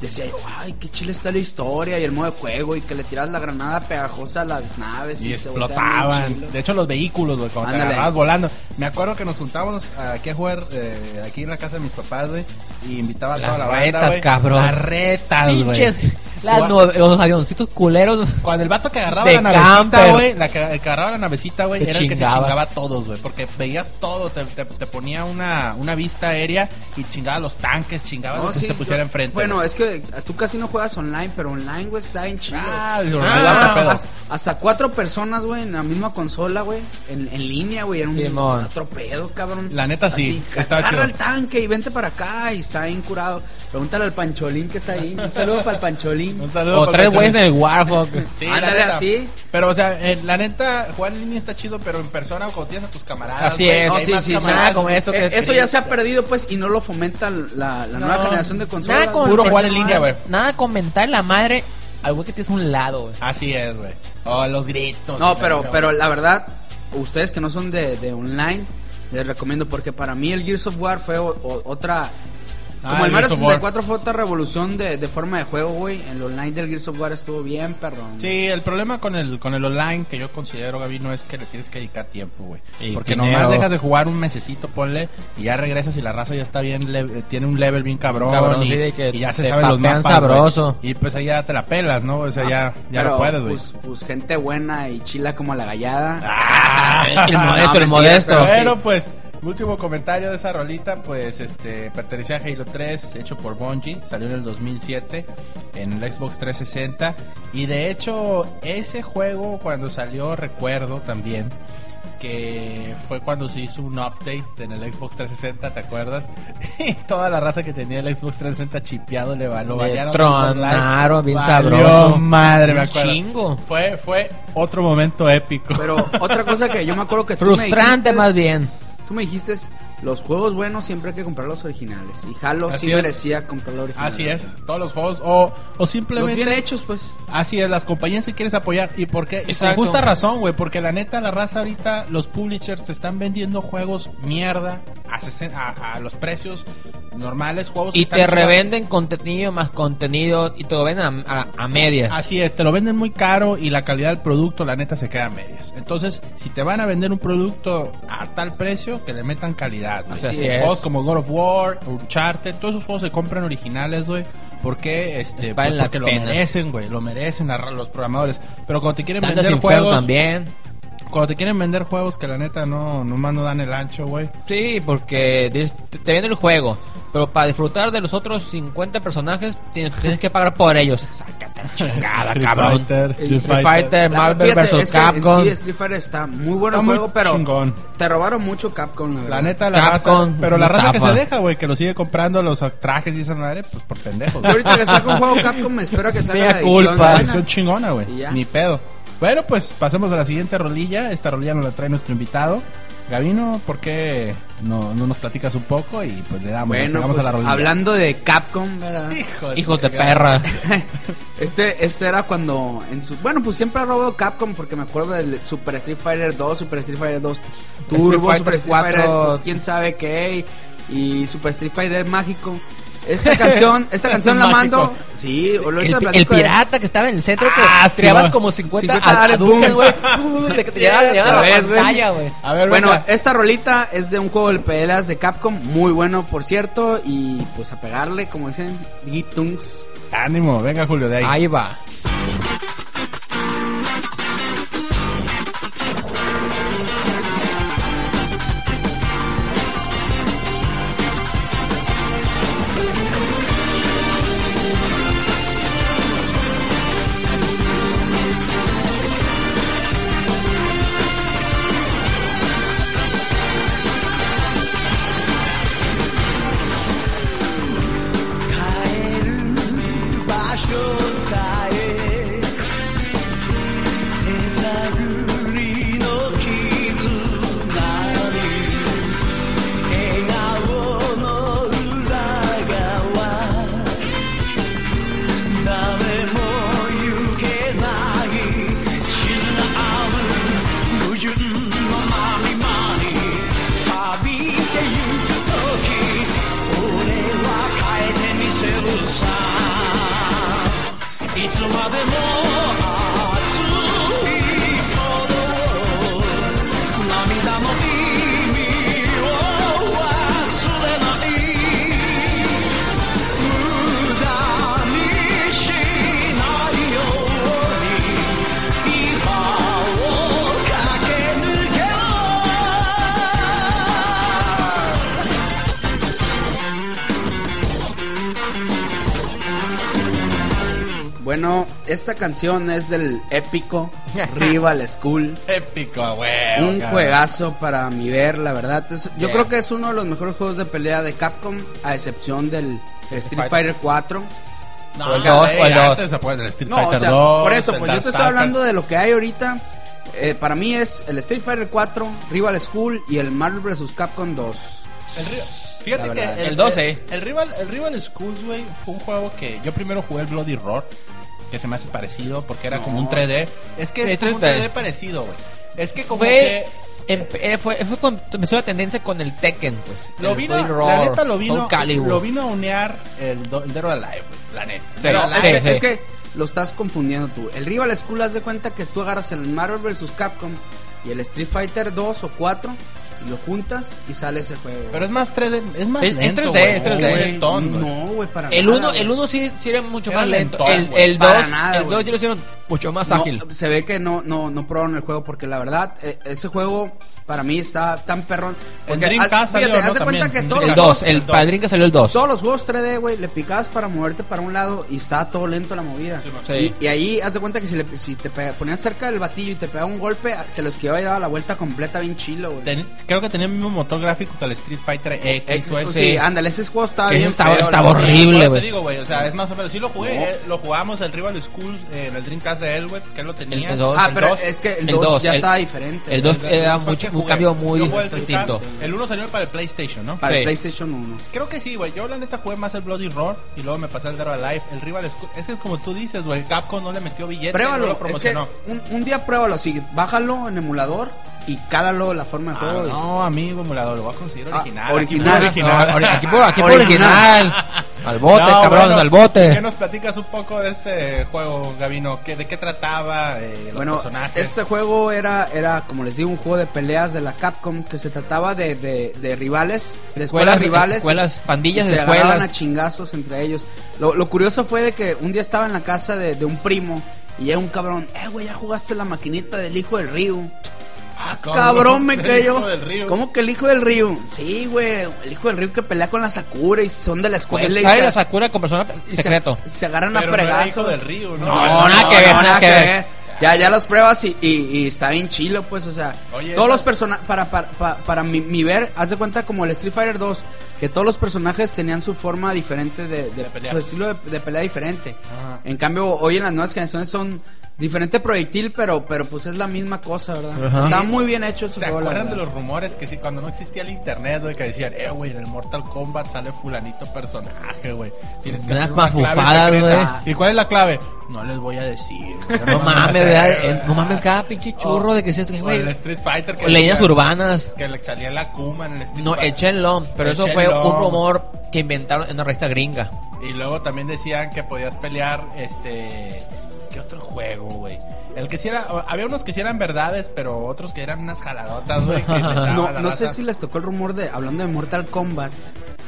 decía yo, ay, qué chile está la historia y el modo de juego y que le tiras la granada pegajosa a las naves y, Y explotaban. De hecho, los vehículos, güey, cuando te volando. Me acuerdo que nos juntábamos aquí a jugar eh, aquí en la casa de mis papás, güey. Y invitaba a Las toda la banda, retas, güey. cabrón. Las retas, güey. Las los avioncitos culeros. Cuando el vato que agarraba De la navecita, güey, la que, el que agarraba la navecita, güey, Te era el que se chingaba. chingaba a todos, güey, porque veías todo, te, te, te ponía una, una vista aérea y chingaba los tanques, chingaba No, lo que sí, se te pusiera yo- enfrente. Bueno, es que tú casi no juegas online, pero online, güey, está bien chido. Ah, Ah, hasta, hasta cuatro personas, güey, en la misma consola, güey, en, en línea, güey, era un Simón. otro pedo, cabrón. La neta, sí, Así, estaba agarra chido. el tanque y vente para acá y está bien curado. Pregúntale al Pancholín que está ahí. Un saludo para el Pancholín. Un saludo O tres güeyes en el Warhawk. Sí, Ándale así. Pero, o sea, eh, la neta, jugar en línea está chido, pero en persona o cuando tienes a tus camaradas. Así es. No, sí, sí. Nada como eso que Eh, eso ya se ha perdido, pues, y no lo fomenta la, la nueva generación de consolas. Nada con Puro jugar en línea, güey. Nada comentar la madre al güey que tienes un lado, güey. Así es, güey. O los gritos. No, pero, la- pero la verdad, ustedes que no son de, de online, les recomiendo porque para mí el Gears of War fue o- o- otra... Ah, Como el el Mario Gears of War. 64 fue otra revolución de, de forma de juego, güey. El online del Gears of War estuvo bien, perdón. Sí, el problema con el con el online que yo considero, Gaby, no es que le tienes que dedicar tiempo, güey. Porque dinero. nomás dejas de jugar un mesecito, ponle, y ya regresas y la raza ya está bien, le- tiene un level bien cabrón, Cabrón, y, sí, y ya se saben los mapas, sabroso. güey. Y pues ahí ya te la pelas, ¿no? O sea, ya, ya Pero, no puedes, güey. pues, pues gente buena y chila como la gallada. Ah, el modesto, el mentira, modesto. pero sí. Bueno, último comentario de esa rolita, pues, este, pertenecía a Halo 3, hecho por Bungie, salió en el 2007 en el Xbox 360 y de hecho ese juego cuando salió recuerdo también que fue cuando se hizo un update en el Xbox 360, ¿te acuerdas? Y toda la raza que tenía el Xbox 360 chipeado le va- lo tronaron bien Valió sabroso. madre, me Un acuerdo. chingo. Fue, fue otro momento épico. Pero otra cosa que yo me acuerdo que tú me Frustrante dijiste- más bien. Tú me dijiste, los juegos buenos siempre hay que comprar los originales. Y Halo Así sí es. merecía comprar los originales. Así es, todos los juegos o, o Los simplemente bien hechos, pues. Así es, las compañías que quieres apoyar. ¿Y por qué? Y con Exacto. justa razón, güey. Porque la neta, la raza ahorita, los publishers te están vendiendo juegos mierda a, sesen- a, a los precios normales. Juegos Y te revenden contenido más contenido y te lo venden a, a- a medias. Así es, te lo venden muy caro y la calidad del producto, la neta, se queda a medias. Entonces, si te van a vender un producto a tal precio, que le metan calidad. Güey. Así es. Juegos como God of War, Uncharted, todos esos juegos se compran originales, güey. Porque, este, Valen pues la porque lo merecen, güey. Lo merecen los programadores. Pero cuando te quieren Dando vender juegos, también. cuando te quieren vender juegos que la neta no, nomás no dan el ancho, güey. Sí, porque te, te venden el juego. Pero para disfrutar de los otros 50 personajes, tienes, tienes que pagar por ellos. Sácate la chingada, Street cabrón. Fighter, Street Street Fighter. Fighter, Marvel vs. es que en Capcom. Sí, Street Fighter está muy bueno Está el muy juego, pero chingón. te robaron mucho Capcom, la. La neta, la Capcom, raza. Pero la raza que se deja, güey, que lo sigue comprando los trajes y esa madre, pues por pendejos. Yo ahorita que saco un juego Capcom me espero que salga la edición culpa. Edición chingona, güey. Ni pedo. Bueno, pues pasemos a la siguiente rolilla. Esta rolilla nos la trae nuestro invitado. Gavino, ¿por qué no, no nos platicas un poco? Y pues le damos, Bueno, pues, a la rolilla. hablando de Capcom, ¿verdad? Hijo Hijos de perra. Este, este era cuando en su, bueno, pues siempre ha robado Capcom porque me acuerdo del Super Street Fighter 2, Super Street Fighter 2 Turbo, Street Super Fighter Street Fighter 4, quién sabe qué y Super Street Fighter mágico. Esta canción, esta canción la mando. Sí, El, pi- platico el de- pirata que estaba en el centro Ah, que sí, tirabas va. como 50, 50 a- Hadouken, Hadouken, güey. De que te la pantalla, güey. A ver, Bueno, venga. esta rolita es de un juego de peleas de Capcom, muy bueno por cierto, y pues a pegarle, como dicen, Gitungs. Ánimo, venga, Julio, de ahí. Ahí va. Esta canción es del épico Rival School. Épico, güey. Un juegazo para mi ver, la verdad. Es- yo Yeah. creo que es uno de los mejores juegos de pelea de Capcom, a excepción del Street Fighter 4. No, O el dos, o el dos. antes se puede el Street No, Fighter o sea, 2, por eso, el pues yo te estoy hablando de lo que hay ahorita. Eh, para mí es el Street Fighter 4, Rival School y el Marvel vs. Capcom 2. El Fíjate que verdad. El 12. El, rival, el Rival Schools, güey, fue un juego que yo primero jugué el Bloody Roar, que se me hace parecido porque era como un 3D. Es que es como un 3D. 3D parecido, güey. Es que como Fue, que eh, fue, empezó la tendencia con el Tekken, pues. lo vino, Bloody la Roar, neta lo vino, lo vino a unear el, do- el Dead Alive, güey, la neta. Pero sí, es, que, sí. es que lo estás confundiendo tú. El Rival School, haz de cuenta que tú agarras el Marvel vs. Capcom y el Street Fighter 2 o 4 y lo juntas y sale ese juego. Pero es más 3D, es más Es- es lento, 3D, es 3D. muy lentón, güey. no, güey, para El nada, 1 güey. el uno sí, sí era mucho Era más lento. lentón, el, güey. el Para 2 nada, el güey. 2 ya lo hicieron mucho más No, ágil. se ve que no, no, no probaron el juego porque la verdad, eh, ese juego para mí está tan perrón. Porque, Dreamcast salió, fíjate, ¿no? haz de cuenta que todos el los, Dreamcast. 2, el el dos. padrín que salió el 2. todos los juegos 3D, güey, le picabas para moverte para un lado y estaba todo lento la movida. Sí. Y, y ahí haz de cuenta que si, le, si te pega- ponías cerca del batillo y te pegaba un golpe, se los esquivaba y daba la vuelta completa bien chilo, güey. Ten- creo que tenía el mismo motor gráfico que el Street Fighter X o ese. sí, ándale, ese juego estaba bien estaba- feo, estaba horrible. güey. te digo, güey, o sea, es más o menos. Sí lo jugué, No. eh, lo jugamos el Rival Schools eh, en el Dreamcast de él, güey, que él lo tenía. El dos. Ah, El pero dos. es que el el 2 dos, ya el- estaba diferente. el dos güey. era El dos fue mucho- el un jugué. cambio muy distinto. El 1 salió para el PlayStation, ¿no? Para Sí. el PlayStation 1. Creo que sí, güey. Yo la neta jugué más el Bloody Roar y luego me pasé el Dead Alive. El Rival School. Es que es como tú dices, güey. Capcom no le metió billete, no Pruébalo, lo es que promocionó. un, un día pruébalo, sí, bájalo en emulador y cálalo la forma de Ah, juego. y- no, amigo emulador, lo voy a conseguir Ah, original. original. Original. No, ori- aquí por, aquí por Original. original. Al bote, No, cabrón, bueno, al bote. ¿Qué nos platicas un poco de este juego, Gavino? ¿Qué, ¿De qué trataba? Eh, los Bueno, personajes. este juego era, era, como les digo, un juego de peleas de la Capcom que se trataba de, de, de rivales, de escuelas, Escuelas- rivales. escuelas, pandillas y de se agarraban escuelas. a chingazos entre ellos. Lo, lo curioso fue de que un día estaba en la casa de, de un primo y llega un cabrón, eh, güey, ya jugaste la maquinita del hijo del río. Ah, Cabrón, me cayó. ¿Cómo que el hijo del río? Sí, güey, el hijo del río que pelea con la Sakura y son de la escuela. Porque y se- la Sakura con persona y se- secreto. Se, agarran Pero a no era fregazos. hijo del río, ¿no? No, No, nada que ver, no, nada que ver. Ya, ya las pruebas y, y, y está bien chilo, pues, o sea, Oye, todos los personajes, para, para, para, para mi, mi ver, haz de cuenta como el Street Fighter 2, que todos los personajes tenían su forma diferente de, de, su estilo de, de pelea diferente. Ajá. En cambio, hoy en las nuevas generaciones son diferente proyectil, pero, pero pues es la misma cosa, ¿verdad? Ajá. Está muy bien hecho ese ¿Se juego, acuerdan de los rumores que sí, cuando no existía el internet, güey, que decían, eh, güey, en el Mortal Kombat sale fulanito personaje, güey. Tienes que hacer una clave güey. ¿Y cuál es la clave? No les voy a decir. güey, No mames, ¿verdad? güey. Eh, no mames, cada pinche churro de que se güey. el Street Fighter. O leyendas decían urbanas. Que le salía la Kuma en el Street No, Fighter. el Shenlong, pero eso fue Un rumor que inventaron en una revista gringa. Y luego también decían que podías pelear, este... ¿Qué otro juego, güey? El que sí era... Había unos que sí eran verdades, pero otros que eran unas jaladotas, güey. No, no sé si les tocó el rumor de, hablando de Mortal Kombat,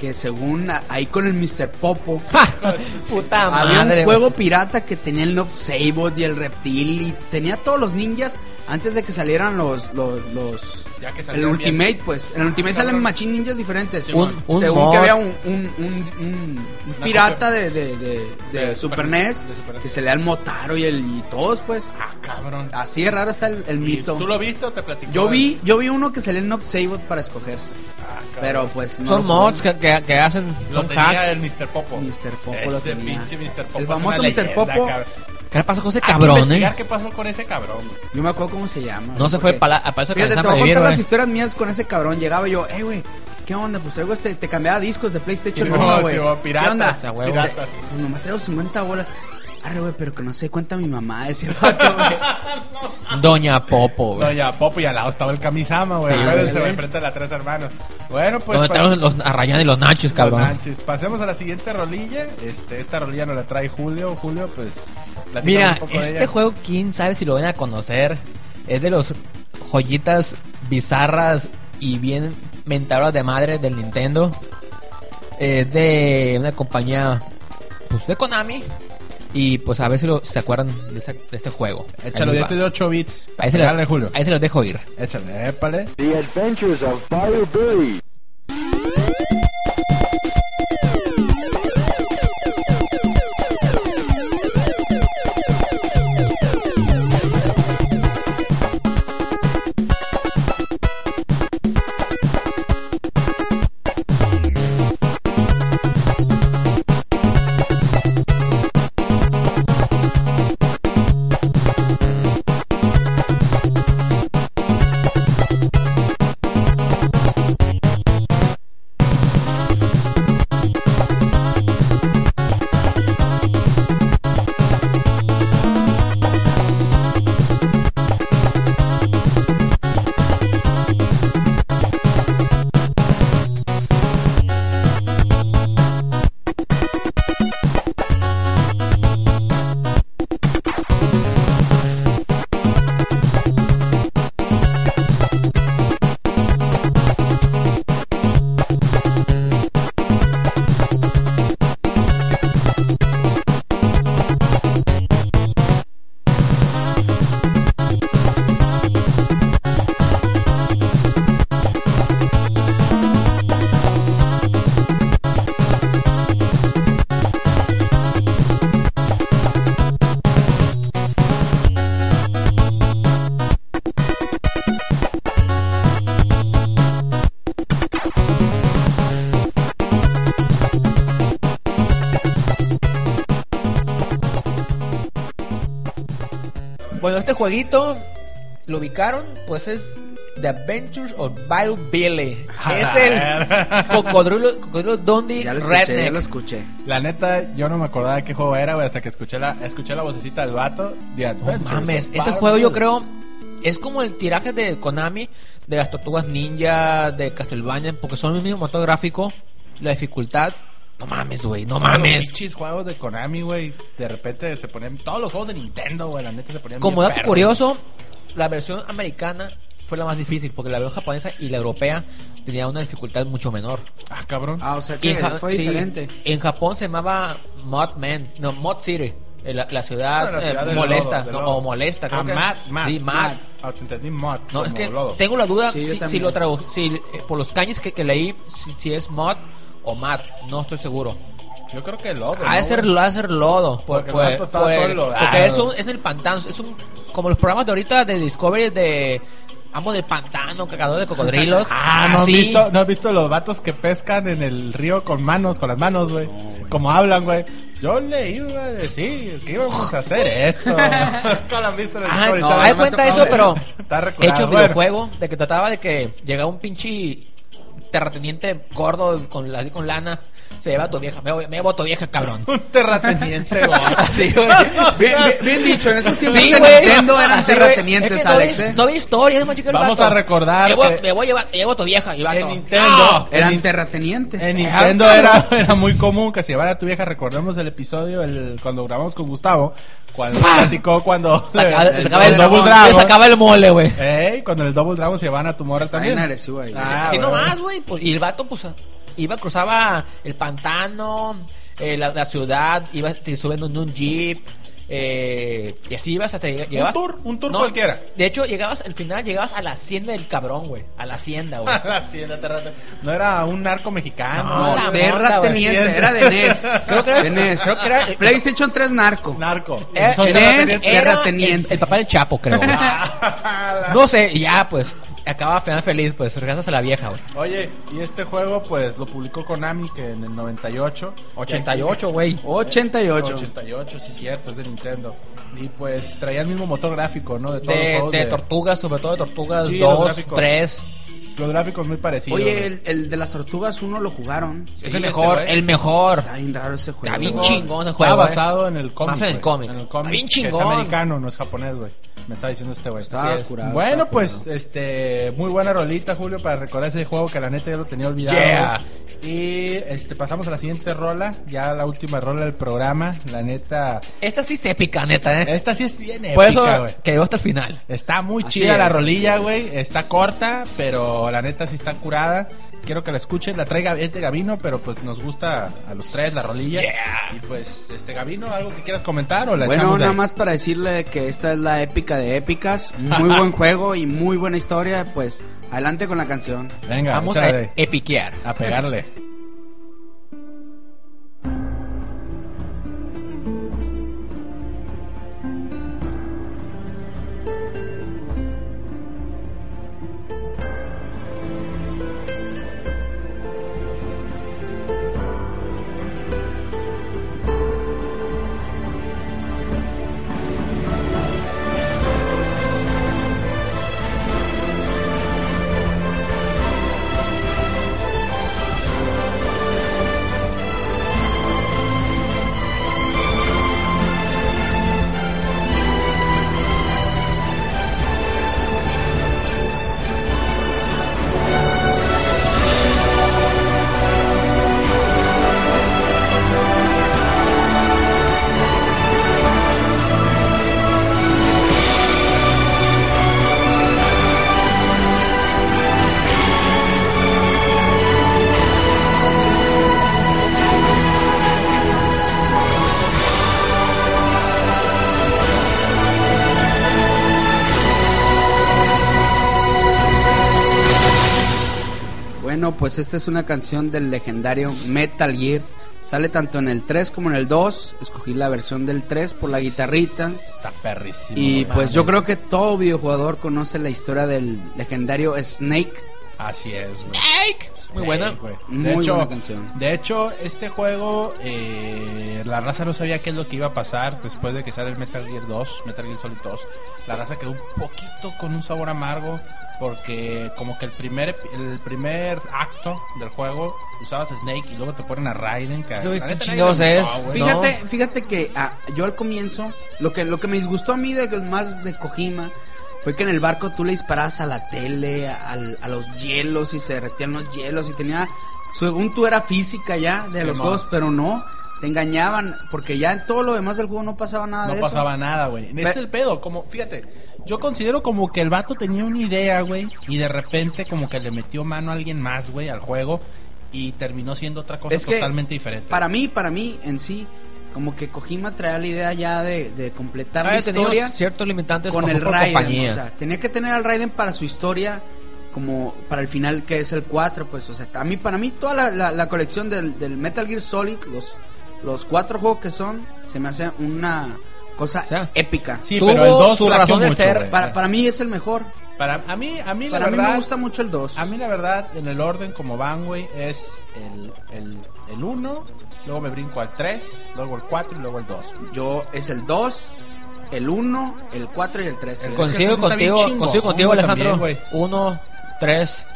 que según ahí con el Mr. Popo, Puta Había madre. un juego pirata que tenía el Noob Sabot y el Reptil y tenía todos los ninjas antes de que salieran los los, los Ya que el Ultimate bien. pues en el Ultimate salen machín ninjas diferentes Sí, Un, man. un según mod. que había un, un, un, un- un Una pirata de, de, de, de De Super, NES de Super NES. que se le da el Motaro y el y todos pues Ah, cabrón. así de raro está el, el ¿Y mito ¿Tú lo viste o te platicó? yo vi yo vi uno que salía el Noob Sabot para escogerse Ah, cabrón. pero pues no Son mods que, que, que hacen. Lo Son tenía hacks. el Mr. Popo. Mr. Popo Ese lo tenía. pinche Mr. Popo. El famoso Mr. Popo. cabrón. ¿Qué le pasó con ese Hay que cabrón, investigar eh? qué pasó con ese cabrón, güey. Yo me acuerdo cómo se llama. No se fue al Palacio de Fíjate, te voy a vivir, contar las güey. historias mías con ese cabrón. Llegaba yo, hey, güey, ¿qué onda? Pues algo este, te cambiaba discos de PlayStation. Sí, no, sí, güey. güey, ¿Qué piratas, onda? a huevo. piratas. Pues nomás traigo 50 bolas. Arre, güey, pero que no se cuenta mi mamá, ese vato, güey. Doña Popo, güey. No, ya, Popo y al lado estaba el Kamisama, güey. Sí, Acuérdense, güey. enfrente de las tres hermanos. Bueno, pues. Donde están los, Arrayán y los Nachos, cabrón. Los Nanches. Pasemos a la siguiente rolilla. Este, esta rolilla nos la trae Julio. Julio, pues. Mira, un poco de este ella. juego, quién sabe si lo van a conocer. Es de los joyitas bizarras y bien mentadoras de madre del Nintendo. Es de una compañía, pues de Konami. Y pues a ver si lo, se acuerdan de este, de este juego. Échalo, Ahí ya va. te dio 8 bits. Ahí se, lo, Julio. ahí se los dejo ir. Échale, épale. The Adventures of Fire este jueguito lo ubicaron, pues es The Adventures of Battle Billy. Es el cocodrilo, cocodrilo Dundee Ya lo escuché, ya Redneck. lo escuché. La neta, yo no me acordaba de qué juego era, güey, hasta que escuché la, escuché la vocecita del vato. The No mames, of ese juego yo creo es como el tiraje de Konami de las tortugas ninja, de Castlevania, porque son el mismo motor gráfico, la dificultad. No mames, güey, no los mames. pinches juegos de Konami, güey. De repente se ponían. Todos los juegos de Nintendo, güey, la neta se ponían. Como dato perros, curioso, la versión americana fue la más difícil, porque la versión japonesa y la europea tenía una dificultad mucho menor. Ah, cabrón. Ah, o sea que en, fue sí, diferente. en Japón se llamaba Mod Man, no, Mod City. eh, La, la ciudad, Ah, la eh, ciudad molesta, lodo, del no, lodo. o molesta, creo Ah, que. Mad, Mad. Sí, Mad. Ah, te entendí mod. No, es que lodo. tengo la duda Sí, si, si lo tradu si eh, por los caños que, que leí, si, si es mod o mat, no estoy seguro. Yo creo que lodo. Ha de ¿no, ser, ha de ser lodo. por- Porque el por- vato estaba por- todo enlodado. porque es, un, es el pantano, es un como los programas de ahorita de Discovery de Amo del pantano, cagador de cocodrilos. Ah, ¿no has, visto, ¿no has visto los vatos que pescan en el río con manos, con las manos, güey? Como hablan, güey. Yo le iba a decir que íbamos a hacer esto. Nunca lo han visto en el Ah, no, hay cuenta eso, pero Está hecho Bueno. videojuego de que trataba de que llegaba un pinche terrateniente gordo con, así con lana, se lleva a tu vieja, me, me llevo a tu vieja, cabrón. Un terrateniente, güey. Sí, güey. Bien, bien- bien dicho, en esos tiempos Sí, de. Nintendo eran güey. terratenientes, Es que no Alex, ¿eh? No había historia, es más chico el Vamos vato. a recordar Me voy, que- me voy a llevar, me llevo a tu vieja. Y En Nintendo. "No". Eran En- terratenientes. En Nintendo era, era muy común que se llevara a tu vieja. Recordemos el episodio el, cuando grabamos con Gustavo. Cuando platicó cuando Sacaba, el, sacaba el el, Double le Dragon. sacaba el mole, güey. Ey, cuando el Double Dragon se llevan a tu morra también. ahí. Ah, Así güey. nomás, güey. pues, y el vato, pues, iba, cruzaba el pantano, eh, la, la ciudad, iba te subiendo en un jeep. Eh, y así ibas hasta lleg- llegabas. tour, un tour cualquiera. De hecho, llegabas, al final llegabas a la hacienda del cabrón, güey. A la hacienda, güey. La hacienda terrata- No era un narco mexicano. No, de- Terrateniente, era de NES. Creo que era- de NES. creo que era- PlayStation 3 Narco. narco. Eh, Son NES terratenientes. era el, el papá del Chapo, creo. No sé, ya pues. Acaba final feliz, pues regresas a la vieja, güey. Oye, y este juego pues lo publicó Konami que en el 98. 88, güey. 88. 88, sí cierto, es de Nintendo. Y pues traía el mismo motor gráfico, ¿no? De todos los De, juegos de de- tortugas, sobre todo de tortugas Sí, los 2, gráficos. 3. Los gráficos muy parecidos. Oye, el, el de las tortugas uno lo jugaron. Es Sí, el este mejor, güey. el mejor. Está bien raro ese juego. Está bien chingón ese Está juego, eh. basado en el cómic. Más en el cómic. En el Está cómic. bien que chingón. Es americano, no es japonés, güey. Me está diciendo este güey. Está Así es. curado, Bueno, está pues, curado. este, muy buena rolita, Julio, para recordar ese juego que la neta ya lo tenía olvidado. Yeah. Y, este, pasamos a la siguiente rola, ya la última rola del programa. La neta, Esta sí es épica, neta, ¿eh? esta sí es bien Por eso épica, güey. quedó hasta el final. Está muy Así chida la es. rolilla, güey. Está corta, pero la neta sí está curada. Quiero que la escuchen. La traiga es de Gavino, pero pues nos gusta a los tres la rolilla. Yeah. Y pues, este Gavino, ¿algo que quieras comentar o la Bueno, echamos de nada más para decirle que esta es la épica de épicas. Muy buen juego y muy buena historia. Pues adelante con la canción. Venga, Vamos a epiquear. a pegarle. pues esta es una canción del legendario Metal Gear. Sale tanto en el 3 como en el 2. Escogí la versión del 3 por la guitarrita. Está perrísimo. Y pues yo creo que todo videojugador conoce la historia del legendario Snake. Así es, güey. Muy buena. Snake, güey. Muy De hecho, buena canción. de hecho, este juego, eh, la raza no sabía qué es lo que iba a pasar después de que sale el Metal Gear 2, Metal Gear Solid 2. La raza quedó un poquito con un sabor amargo porque como que el primer el primer acto del juego usabas a Snake y luego te ponen a Raiden. Que la ¿qué chingados es? No. Fíjate, fíjate que ah, yo al comienzo, lo que, lo que me disgustó a mí de más de Kojima fue que en el barco tú le disparabas a la tele, al- a, los hielos y se derretían los hielos y tenía, según tú era física ya de Sí, los juegos, pero no, te engañaban porque ya en todo lo demás del juego no pasaba nada No de pasaba nada, güey. Ese es el pedo, como, fíjate, yo considero como que el vato tenía una idea, güey, y de repente como que le metió mano a alguien más, güey, al juego, y terminó siendo otra cosa Es que totalmente diferente. Para mí, para mí en sí, como que Kojima traía la idea ya de, de completar la Había historia ciertos limitantes con el Raiden. compañía. O sea, tenía que tener al Raiden para su historia como para el final que es el 4, pues, o sea, a mí, para mí toda la, la- la colección del, del Metal Gear Solid, los, los cuatro juegos que son, se me hace una cosa o épica. Sí, Tuvo pero el 2 su razón de mucho, ser. Para, para mí es el mejor. Para a mí, a mí la para verdad. Mí me gusta mucho el 2. A mí la verdad, en el orden como van, güey, es el 1, el, el luego me brinco al 3, luego el 4 y luego el 2. Yo es el 2, el 1, el 4 y el 3. Consigo, eh, es que contigo, consigo contigo Alejandro. 1, 3,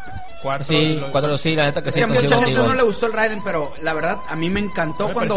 Cuatro, sí, cuatro, sí, la neta que sí. Es que mucha gente no le gustó el Raiden, pero la verdad a mí me encantó cuando,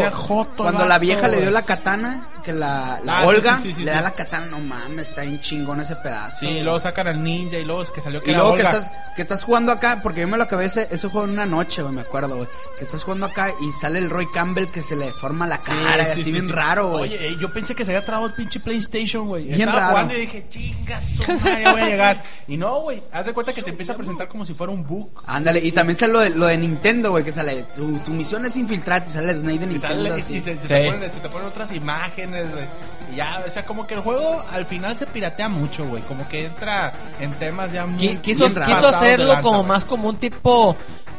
cuando la vieja le dio la katana que la, la Ah, Olga sí, sí, sí, le sí. da la katana, no mames, está bien chingón ese pedazo. Sí, luego sacan al ninja y luego es que salió que y luego que Olga. estás, que estás jugando acá, porque yo me lo acabé ese, ese juego en una noche, güey, me acuerdo, güey. Que estás jugando acá y sale el Roy Campbell que se le deforma la Sí, cara, y sí, así sí, bien sí. raro, güey. Oye, eh, yo pensé que se había trabado el pinche PlayStation, güey. Bien Estaba raro. jugando y dije, chingas, su madre, ya voy a llegar. Y no, güey, haz de cuenta que te empieza a presentar como si fuera un bug. Ándale, y también sale lo de, lo de Nintendo, güey, que sale, tu, tu misión es infiltrarte y sale Snake de Y, Nintendo. sale- y así. se, se Sí. te ponen, se te ponen otras imágenes, güey. Y ya, o sea, como que el juego al final se piratea mucho, güey. Como que entra en temas ya muy. Qui- quiso, quiso hacerlo lanza, como más como un tipo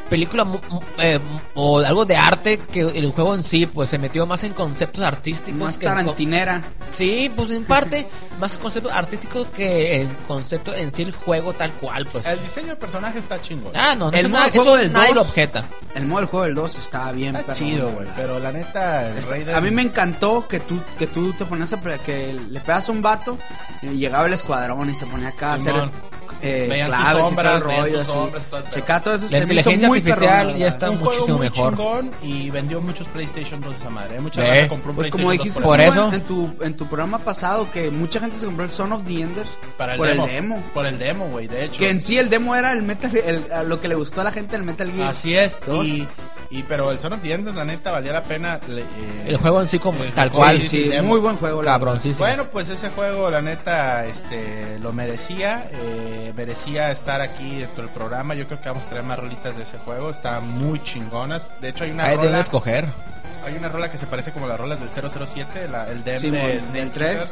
película mu- mu- eh, o algo de arte que el juego en sí, pues se metió más en conceptos artísticos. Más que en tarantinera. Sí, pues en parte más conceptos artísticos que el concepto en sí el juego tal cual, pues. El diseño de personaje está chingón. Ah, no, no El modo juego del nadie lo dos. objeta. El modo del juego del 2 estaba bien. Está chido, güey. Pero la neta, el Está- rey del- A mí me encantó que tú, que tú te ponías a que le pegas a un vato y llegaba el escuadrón y se ponía acá a hacer Eh, Veían tus claves sombras, y todo el rollo tus así. sombras, todo el. Checa todo eso. La se me hizo inteligencia muy artificial perrón, la ya verdad. está un juego muchísimo muy mejor. chingón y vendió muchos PlayStation 2 esa madre. Mucha Sí. raza compró un Pues como PlayStation dijiste 2 Por tú, eso. en, en tu, en tu programa pasado que mucha gente se compró el Son of the Enders para el por demo. el demo. Por el demo, güey, de hecho. Que en sí el demo era el Metal el- a lo que le gustó a la gente el Metal Gear. Así es. Dos. Y, y pero el Son of the Enders, la neta, valía la pena. le- eh, El juego en sí como tal cual. Sí, muy buen juego. Cabroncísimo. Bueno, pues ese juego, la neta, este, lo merecía. eh, merecía estar aquí dentro del programa. Yo creo que vamos a traer más rolitas de ese juego. Están muy chingonas. De hecho, hay una Ahí rola. escoger. Hay una rola que se parece como las rolas del 007, la, el dem Simón, de Snake tres. Eater.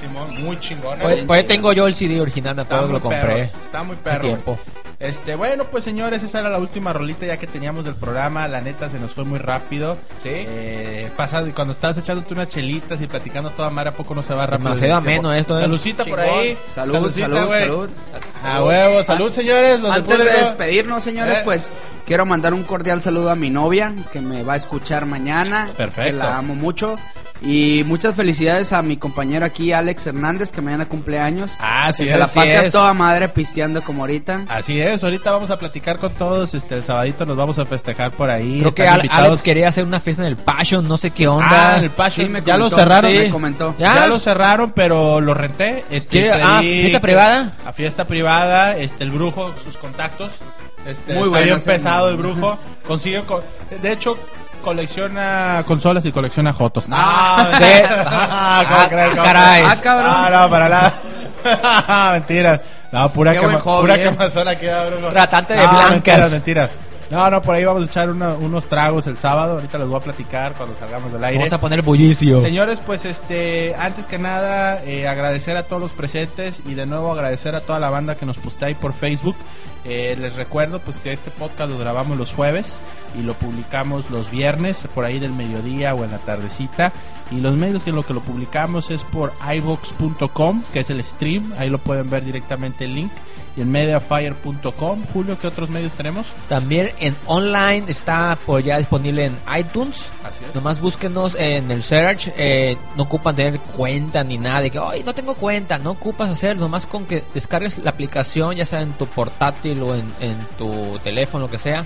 Simón, muy chingona. Pues, pues tengo yo el CD original, Está que muy lo compré. perro, está muy perro. tiempo. Este, bueno, pues señores, esa era la última rolita ya que teníamos del programa. La neta se nos fue muy rápido. Sí. Eh, pasa, cuando estás echándote unas chelitas y platicando toda madre, ¿a poco no se va rápido? Demasiado el tiempo? ameno esto, eh. Saludcita por ahí. Salud, Saludcita, salud, güey. salud. A huevo, salud, señores. los Antes de despedirnos, señores, Eh. pues quiero mandar un cordial saludo a mi novia que me va a escuchar mañana. Perfecto. Que la amo mucho. Y muchas felicidades a mi compañero aquí, Alex Hernández, que mañana cumple años. Ah, sí que se la pase a toda madre pisteando como ahorita. Así es, ahorita vamos a platicar con todos. Este, el sabadito nos vamos a festejar por ahí. Creo que Al- invitados. Alex quería hacer una fiesta en el Passion, no sé qué onda. Ah, en el Passion. Sí, me ya lo cerraron. sí, me comentó. Ya. Ya lo cerraron, pero lo renté. Este, ¿Quiere- pedí ah, fiesta privada? A fiesta privada, este, el brujo, sus contactos. Este, Muy está bueno bien pesado el brujo. Consigue, co- de hecho, colecciona consolas y colecciona jotos. Ah, No, sí. ah, ¿cómo Ah, crees, cómo caray. Ah, cabrón. Ah, no, para nada. Mentiras. No, pura, Qué buen hobby, pura eh. ah, brujo. Tratante de No, blancas. Mentiras, mentiras. No, no, por ahí vamos a echar una- unos tragos el sábado. Ahorita les voy a platicar cuando salgamos del aire. Vamos a poner bullicio. Señores, pues este, antes que nada, eh, agradecer a todos los presentes y de nuevo agradecer a toda la banda que nos postea ahí por Facebook. Eh, les recuerdo pues que este podcast lo grabamos los jueves y lo publicamos los viernes por ahí del mediodía o en la tardecita y los medios que lo que lo publicamos es por ivox.com que es el stream ahí lo pueden ver directamente el link y en mediafire.com Julio qué otros medios tenemos También en online está por ya disponible en iTunes. así es Nomás búsquenos en el search. eh, no ocupan tener cuenta ni nada. De que, ay, no tengo cuenta. No ocupas hacer. Nomás con que descargues la aplicación, ya sea en tu portátil o en, en tu teléfono, lo que sea.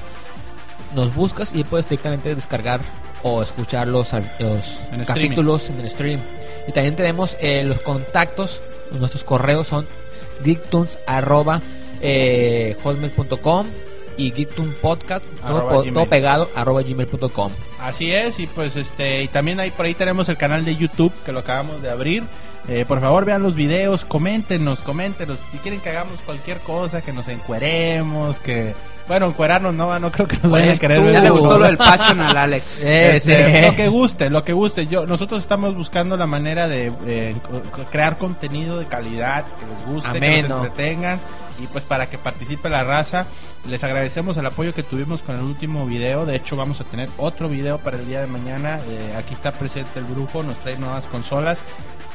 Nos buscas y puedes directamente descargar o escuchar los, los En capítulos en el stream. Y también tenemos eh, los contactos. Nuestros correos son geektunes arroba, eh, hotmail.com y geektunes.podcast todo, Arroba po- gmail. todo pegado arroba gmail.com. Así es, y pues este, y también ahí por ahí tenemos el canal de YouTube que lo acabamos de abrir. Eh, por favor vean los videos, coméntenos, coméntenos. Si quieren que hagamos cualquier cosa, que nos encueremos, que bueno, encuerarnos no, no creo que nos vayan a Pues querer ver Ya le gustó lo del Pachon al Alex. Eh, Este, sí. Lo que guste, lo que guste. Yo, nosotros estamos buscando la manera de eh, crear contenido de calidad que les guste, que nos entretengan y pues para que participe la raza. Les agradecemos el apoyo que tuvimos con el último video. De hecho, vamos a tener otro video para el día de mañana. Eh, aquí está presente el brujo, nos trae nuevas consolas.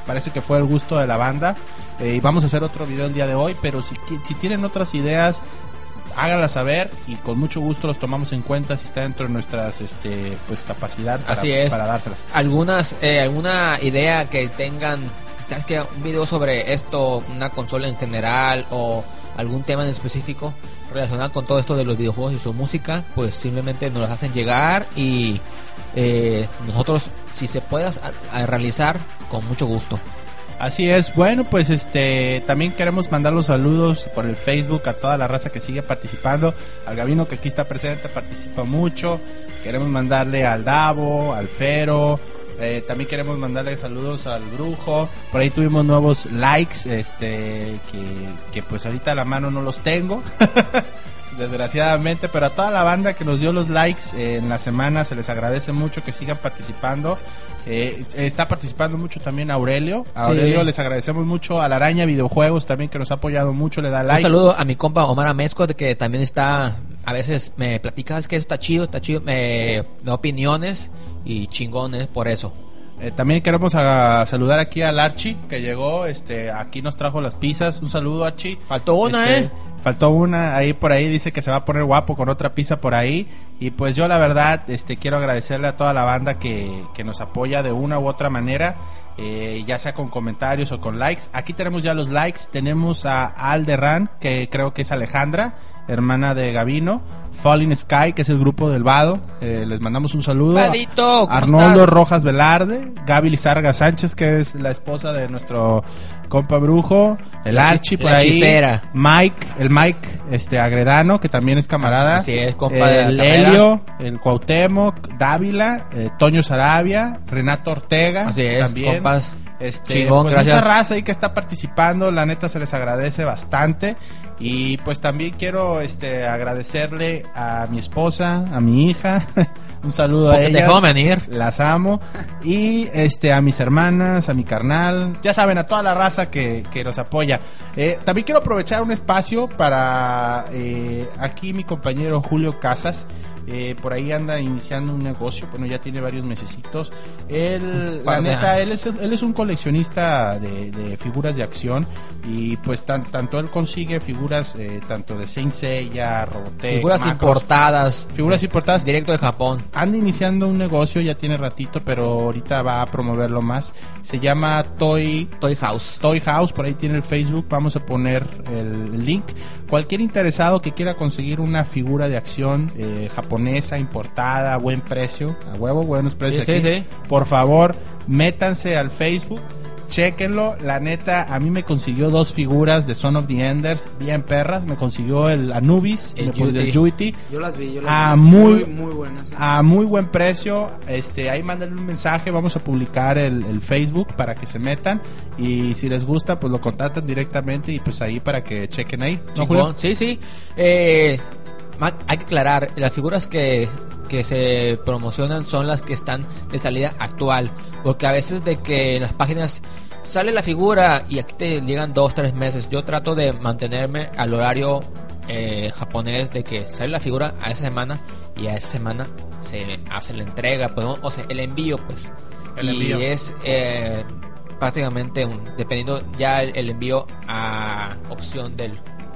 Parece que fue el gusto de la banda. Eh, y vamos a hacer otro video el día de hoy. Pero si, si tienen otras ideas, háganlas saber y con mucho gusto los tomamos en cuenta si está dentro de nuestras este pues capacidad para, Así es. para dárselas. algunas eh, alguna idea que tengan sabes que un video sobre esto una consola en general o algún tema en específico relacionado con todo esto de los videojuegos y su música pues simplemente nos las hacen llegar y eh, nosotros si se puede a- a realizar con mucho gusto Así es, bueno, pues este también queremos mandar los saludos por el Facebook a toda la raza que sigue participando, al Gabino que aquí está presente participa mucho, queremos mandarle al Davo, al Fero, eh, también queremos mandarle saludos al Brujo, por ahí tuvimos nuevos likes, este que, pues ahorita la mano no los tengo. Desgraciadamente, pero a toda la banda que nos dio los likes eh, en la semana se les agradece mucho que sigan participando. Eh, está participando mucho también Aurelio. A Sí. Aurelio les agradecemos mucho a la Araña Videojuegos también que nos ha apoyado mucho, le da likes. un saludo a mi compa Omar Amezco de que también está a veces me platicas que esto está chido, está chido, me da opiniones y chingones por eso. Eh, también queremos a- saludar aquí al Archie que llegó, este, aquí nos trajo las pizzas. Un saludo, Archie. Faltó una, Este, ¿eh? Faltó una, ahí por ahí dice que se va a poner guapo con otra pizza por ahí. Y pues yo la verdad, este, quiero agradecerle a toda la banda que, que nos apoya de una u otra manera, eh, ya sea con comentarios o con likes. Aquí tenemos ya los likes, tenemos a Alderran, que creo que es Alejandra, hermana de Gavino. Falling Sky, que es el grupo del Vado. Eh, les mandamos un saludo. Vadito, ¿cómo Arnoldo estás? Rojas Velarde, Gaby Lizarga Sánchez, que es la esposa de nuestro compa brujo, el hechi- por ahí, hechicera. Mike, el Mike este Agredano, que también es camarada, Así es, compa de la el. Helio, el Cuauhtémoc, Dávila, eh, Toño Sarabia, Renato Ortega, Así es, también. compas. Este, Chingón, pues, gracias. Mucha raza ahí que está participando, la neta se les agradece bastante. Y pues también quiero este agradecerle a mi esposa, a mi hija, un saludo a Porque ellas. dejó venir. Las amo. Y este a mis hermanas, a mi carnal, ya saben, a toda la raza que, que nos apoya. Eh, también quiero aprovechar un espacio para eh, aquí mi compañero Julio Casas. Eh, por ahí anda iniciando un negocio, bueno, ya tiene varios mesecitos. Él, la neta, él es, él es un coleccionista de, de figuras de acción y pues tan- tanto él consigue figuras eh, tanto de Saint Seiya, Robotech, Figuras Macros, importadas. figuras importadas Directo de Japón. anda iniciando un negocio, ya tiene ratito, pero ahorita va a promoverlo más. Se llama Toy Toy House. Toy House, por ahí tiene el Facebook, vamos a poner el link. Cualquier interesado que quiera conseguir una figura de acción eh, japonesa, importada, a buen precio, a huevo, buenos precios Sí, aquí, sí, sí. por favor, métanse al Facebook. Chequenlo, la neta, a mí me consiguió dos figuras de Son of the Enders, bien perras, me consiguió el Anubis, El me Yuti. Yo las vi, yo las Ah, vi. muy- muy buenas. a muy buen precio. Este, ahí mándenle un mensaje, vamos a publicar el, el Facebook para que se metan y si les gusta, pues lo contactan directamente y pues ahí para que chequen ahí. ¿No, Julio? Sí, sí. Eh, hay que aclarar, las figuras que, que se promocionan son las que están de salida actual. Porque a veces de que en las páginas sale la figura y aquí te llegan dos, tres meses. Yo trato de mantenerme al horario eh, japonés de que sale la figura a esa semana y a esa semana se hace la entrega, pues, o sea, el envío, pues. El y envío. es eh, prácticamente un, dependiendo ya el, el envío a opción del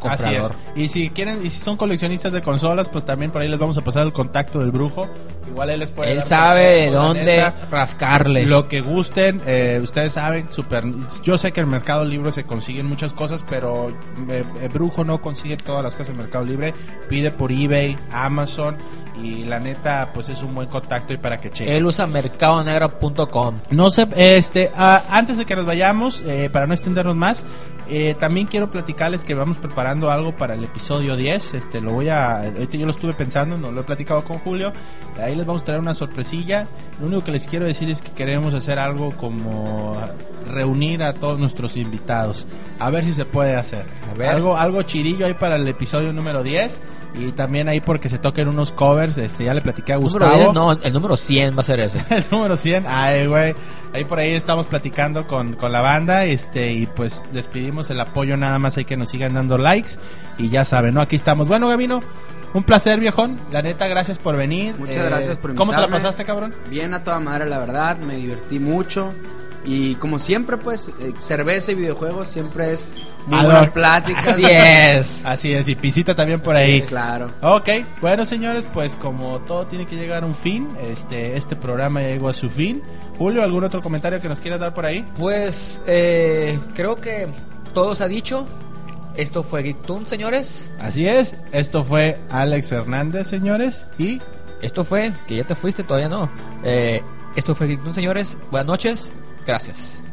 Así es. Y si quieren, y si son coleccionistas de consolas, pues también por ahí les vamos a pasar el contacto del brujo. Igual él les puede Él dar sabe de dónde neta. rascarle. Lo que gusten, eh, ustedes saben, super, yo sé que en Mercado Libre se consiguen muchas cosas, pero eh, eh, Brujo no consigue todas las cosas en Mercado Libre, pide por eBay, Amazon y la neta pues es un buen contacto y para que chequen. Él usa mercadonegro.com. No sé, este, ah, antes de que nos vayamos, eh, para no extendernos más, eh, también quiero platicarles que vamos preparando algo para el episodio 10. Este, lo voy a, ahorita yo lo estuve pensando, no lo he platicado con Julio. Ahí les vamos a traer una sorpresilla. Lo único que les quiero decir es que queremos hacer algo como reunir a todos nuestros invitados. A ver si se puede hacer. A ver. Algo, algo chirillo ahí para el episodio número 10. Y también ahí porque se toquen unos covers. Este, ya le platiqué a Gustavo. 10, no, el número 100 va a ser ese. El número 100, ay, güey. Ahí por ahí estamos platicando con, con la banda. Este, y pues les pedimos el apoyo. Nada más hay que nos sigan dando likes. Y ya saben, ¿no? Aquí estamos. Bueno, Gabino, un placer, viejón. La neta, gracias por venir. Eh, Muchas gracias por ¿Cómo te la invitarme. pasaste, cabrón? Bien a toda madre, la verdad, me divertí mucho. Y como siempre, pues, eh, cerveza y videojuegos siempre es muy Ad buena hoc. plática. Así es. Así es, y pisita también por ahí. Claro. Ok, bueno señores, pues como todo tiene que llegar a un fin, este, este programa ya llegó a su fin. Julio, ¿algún otro comentario que nos quieras dar por ahí? Pues eh, creo que todo se ha dicho. Esto fue Geektoon, señores. Así es, esto fue Alex Hernández, señores, y Esto fue, que ya te fuiste, todavía no. Eh, esto fue Geektoon, señores. Buenas noches. Gracias.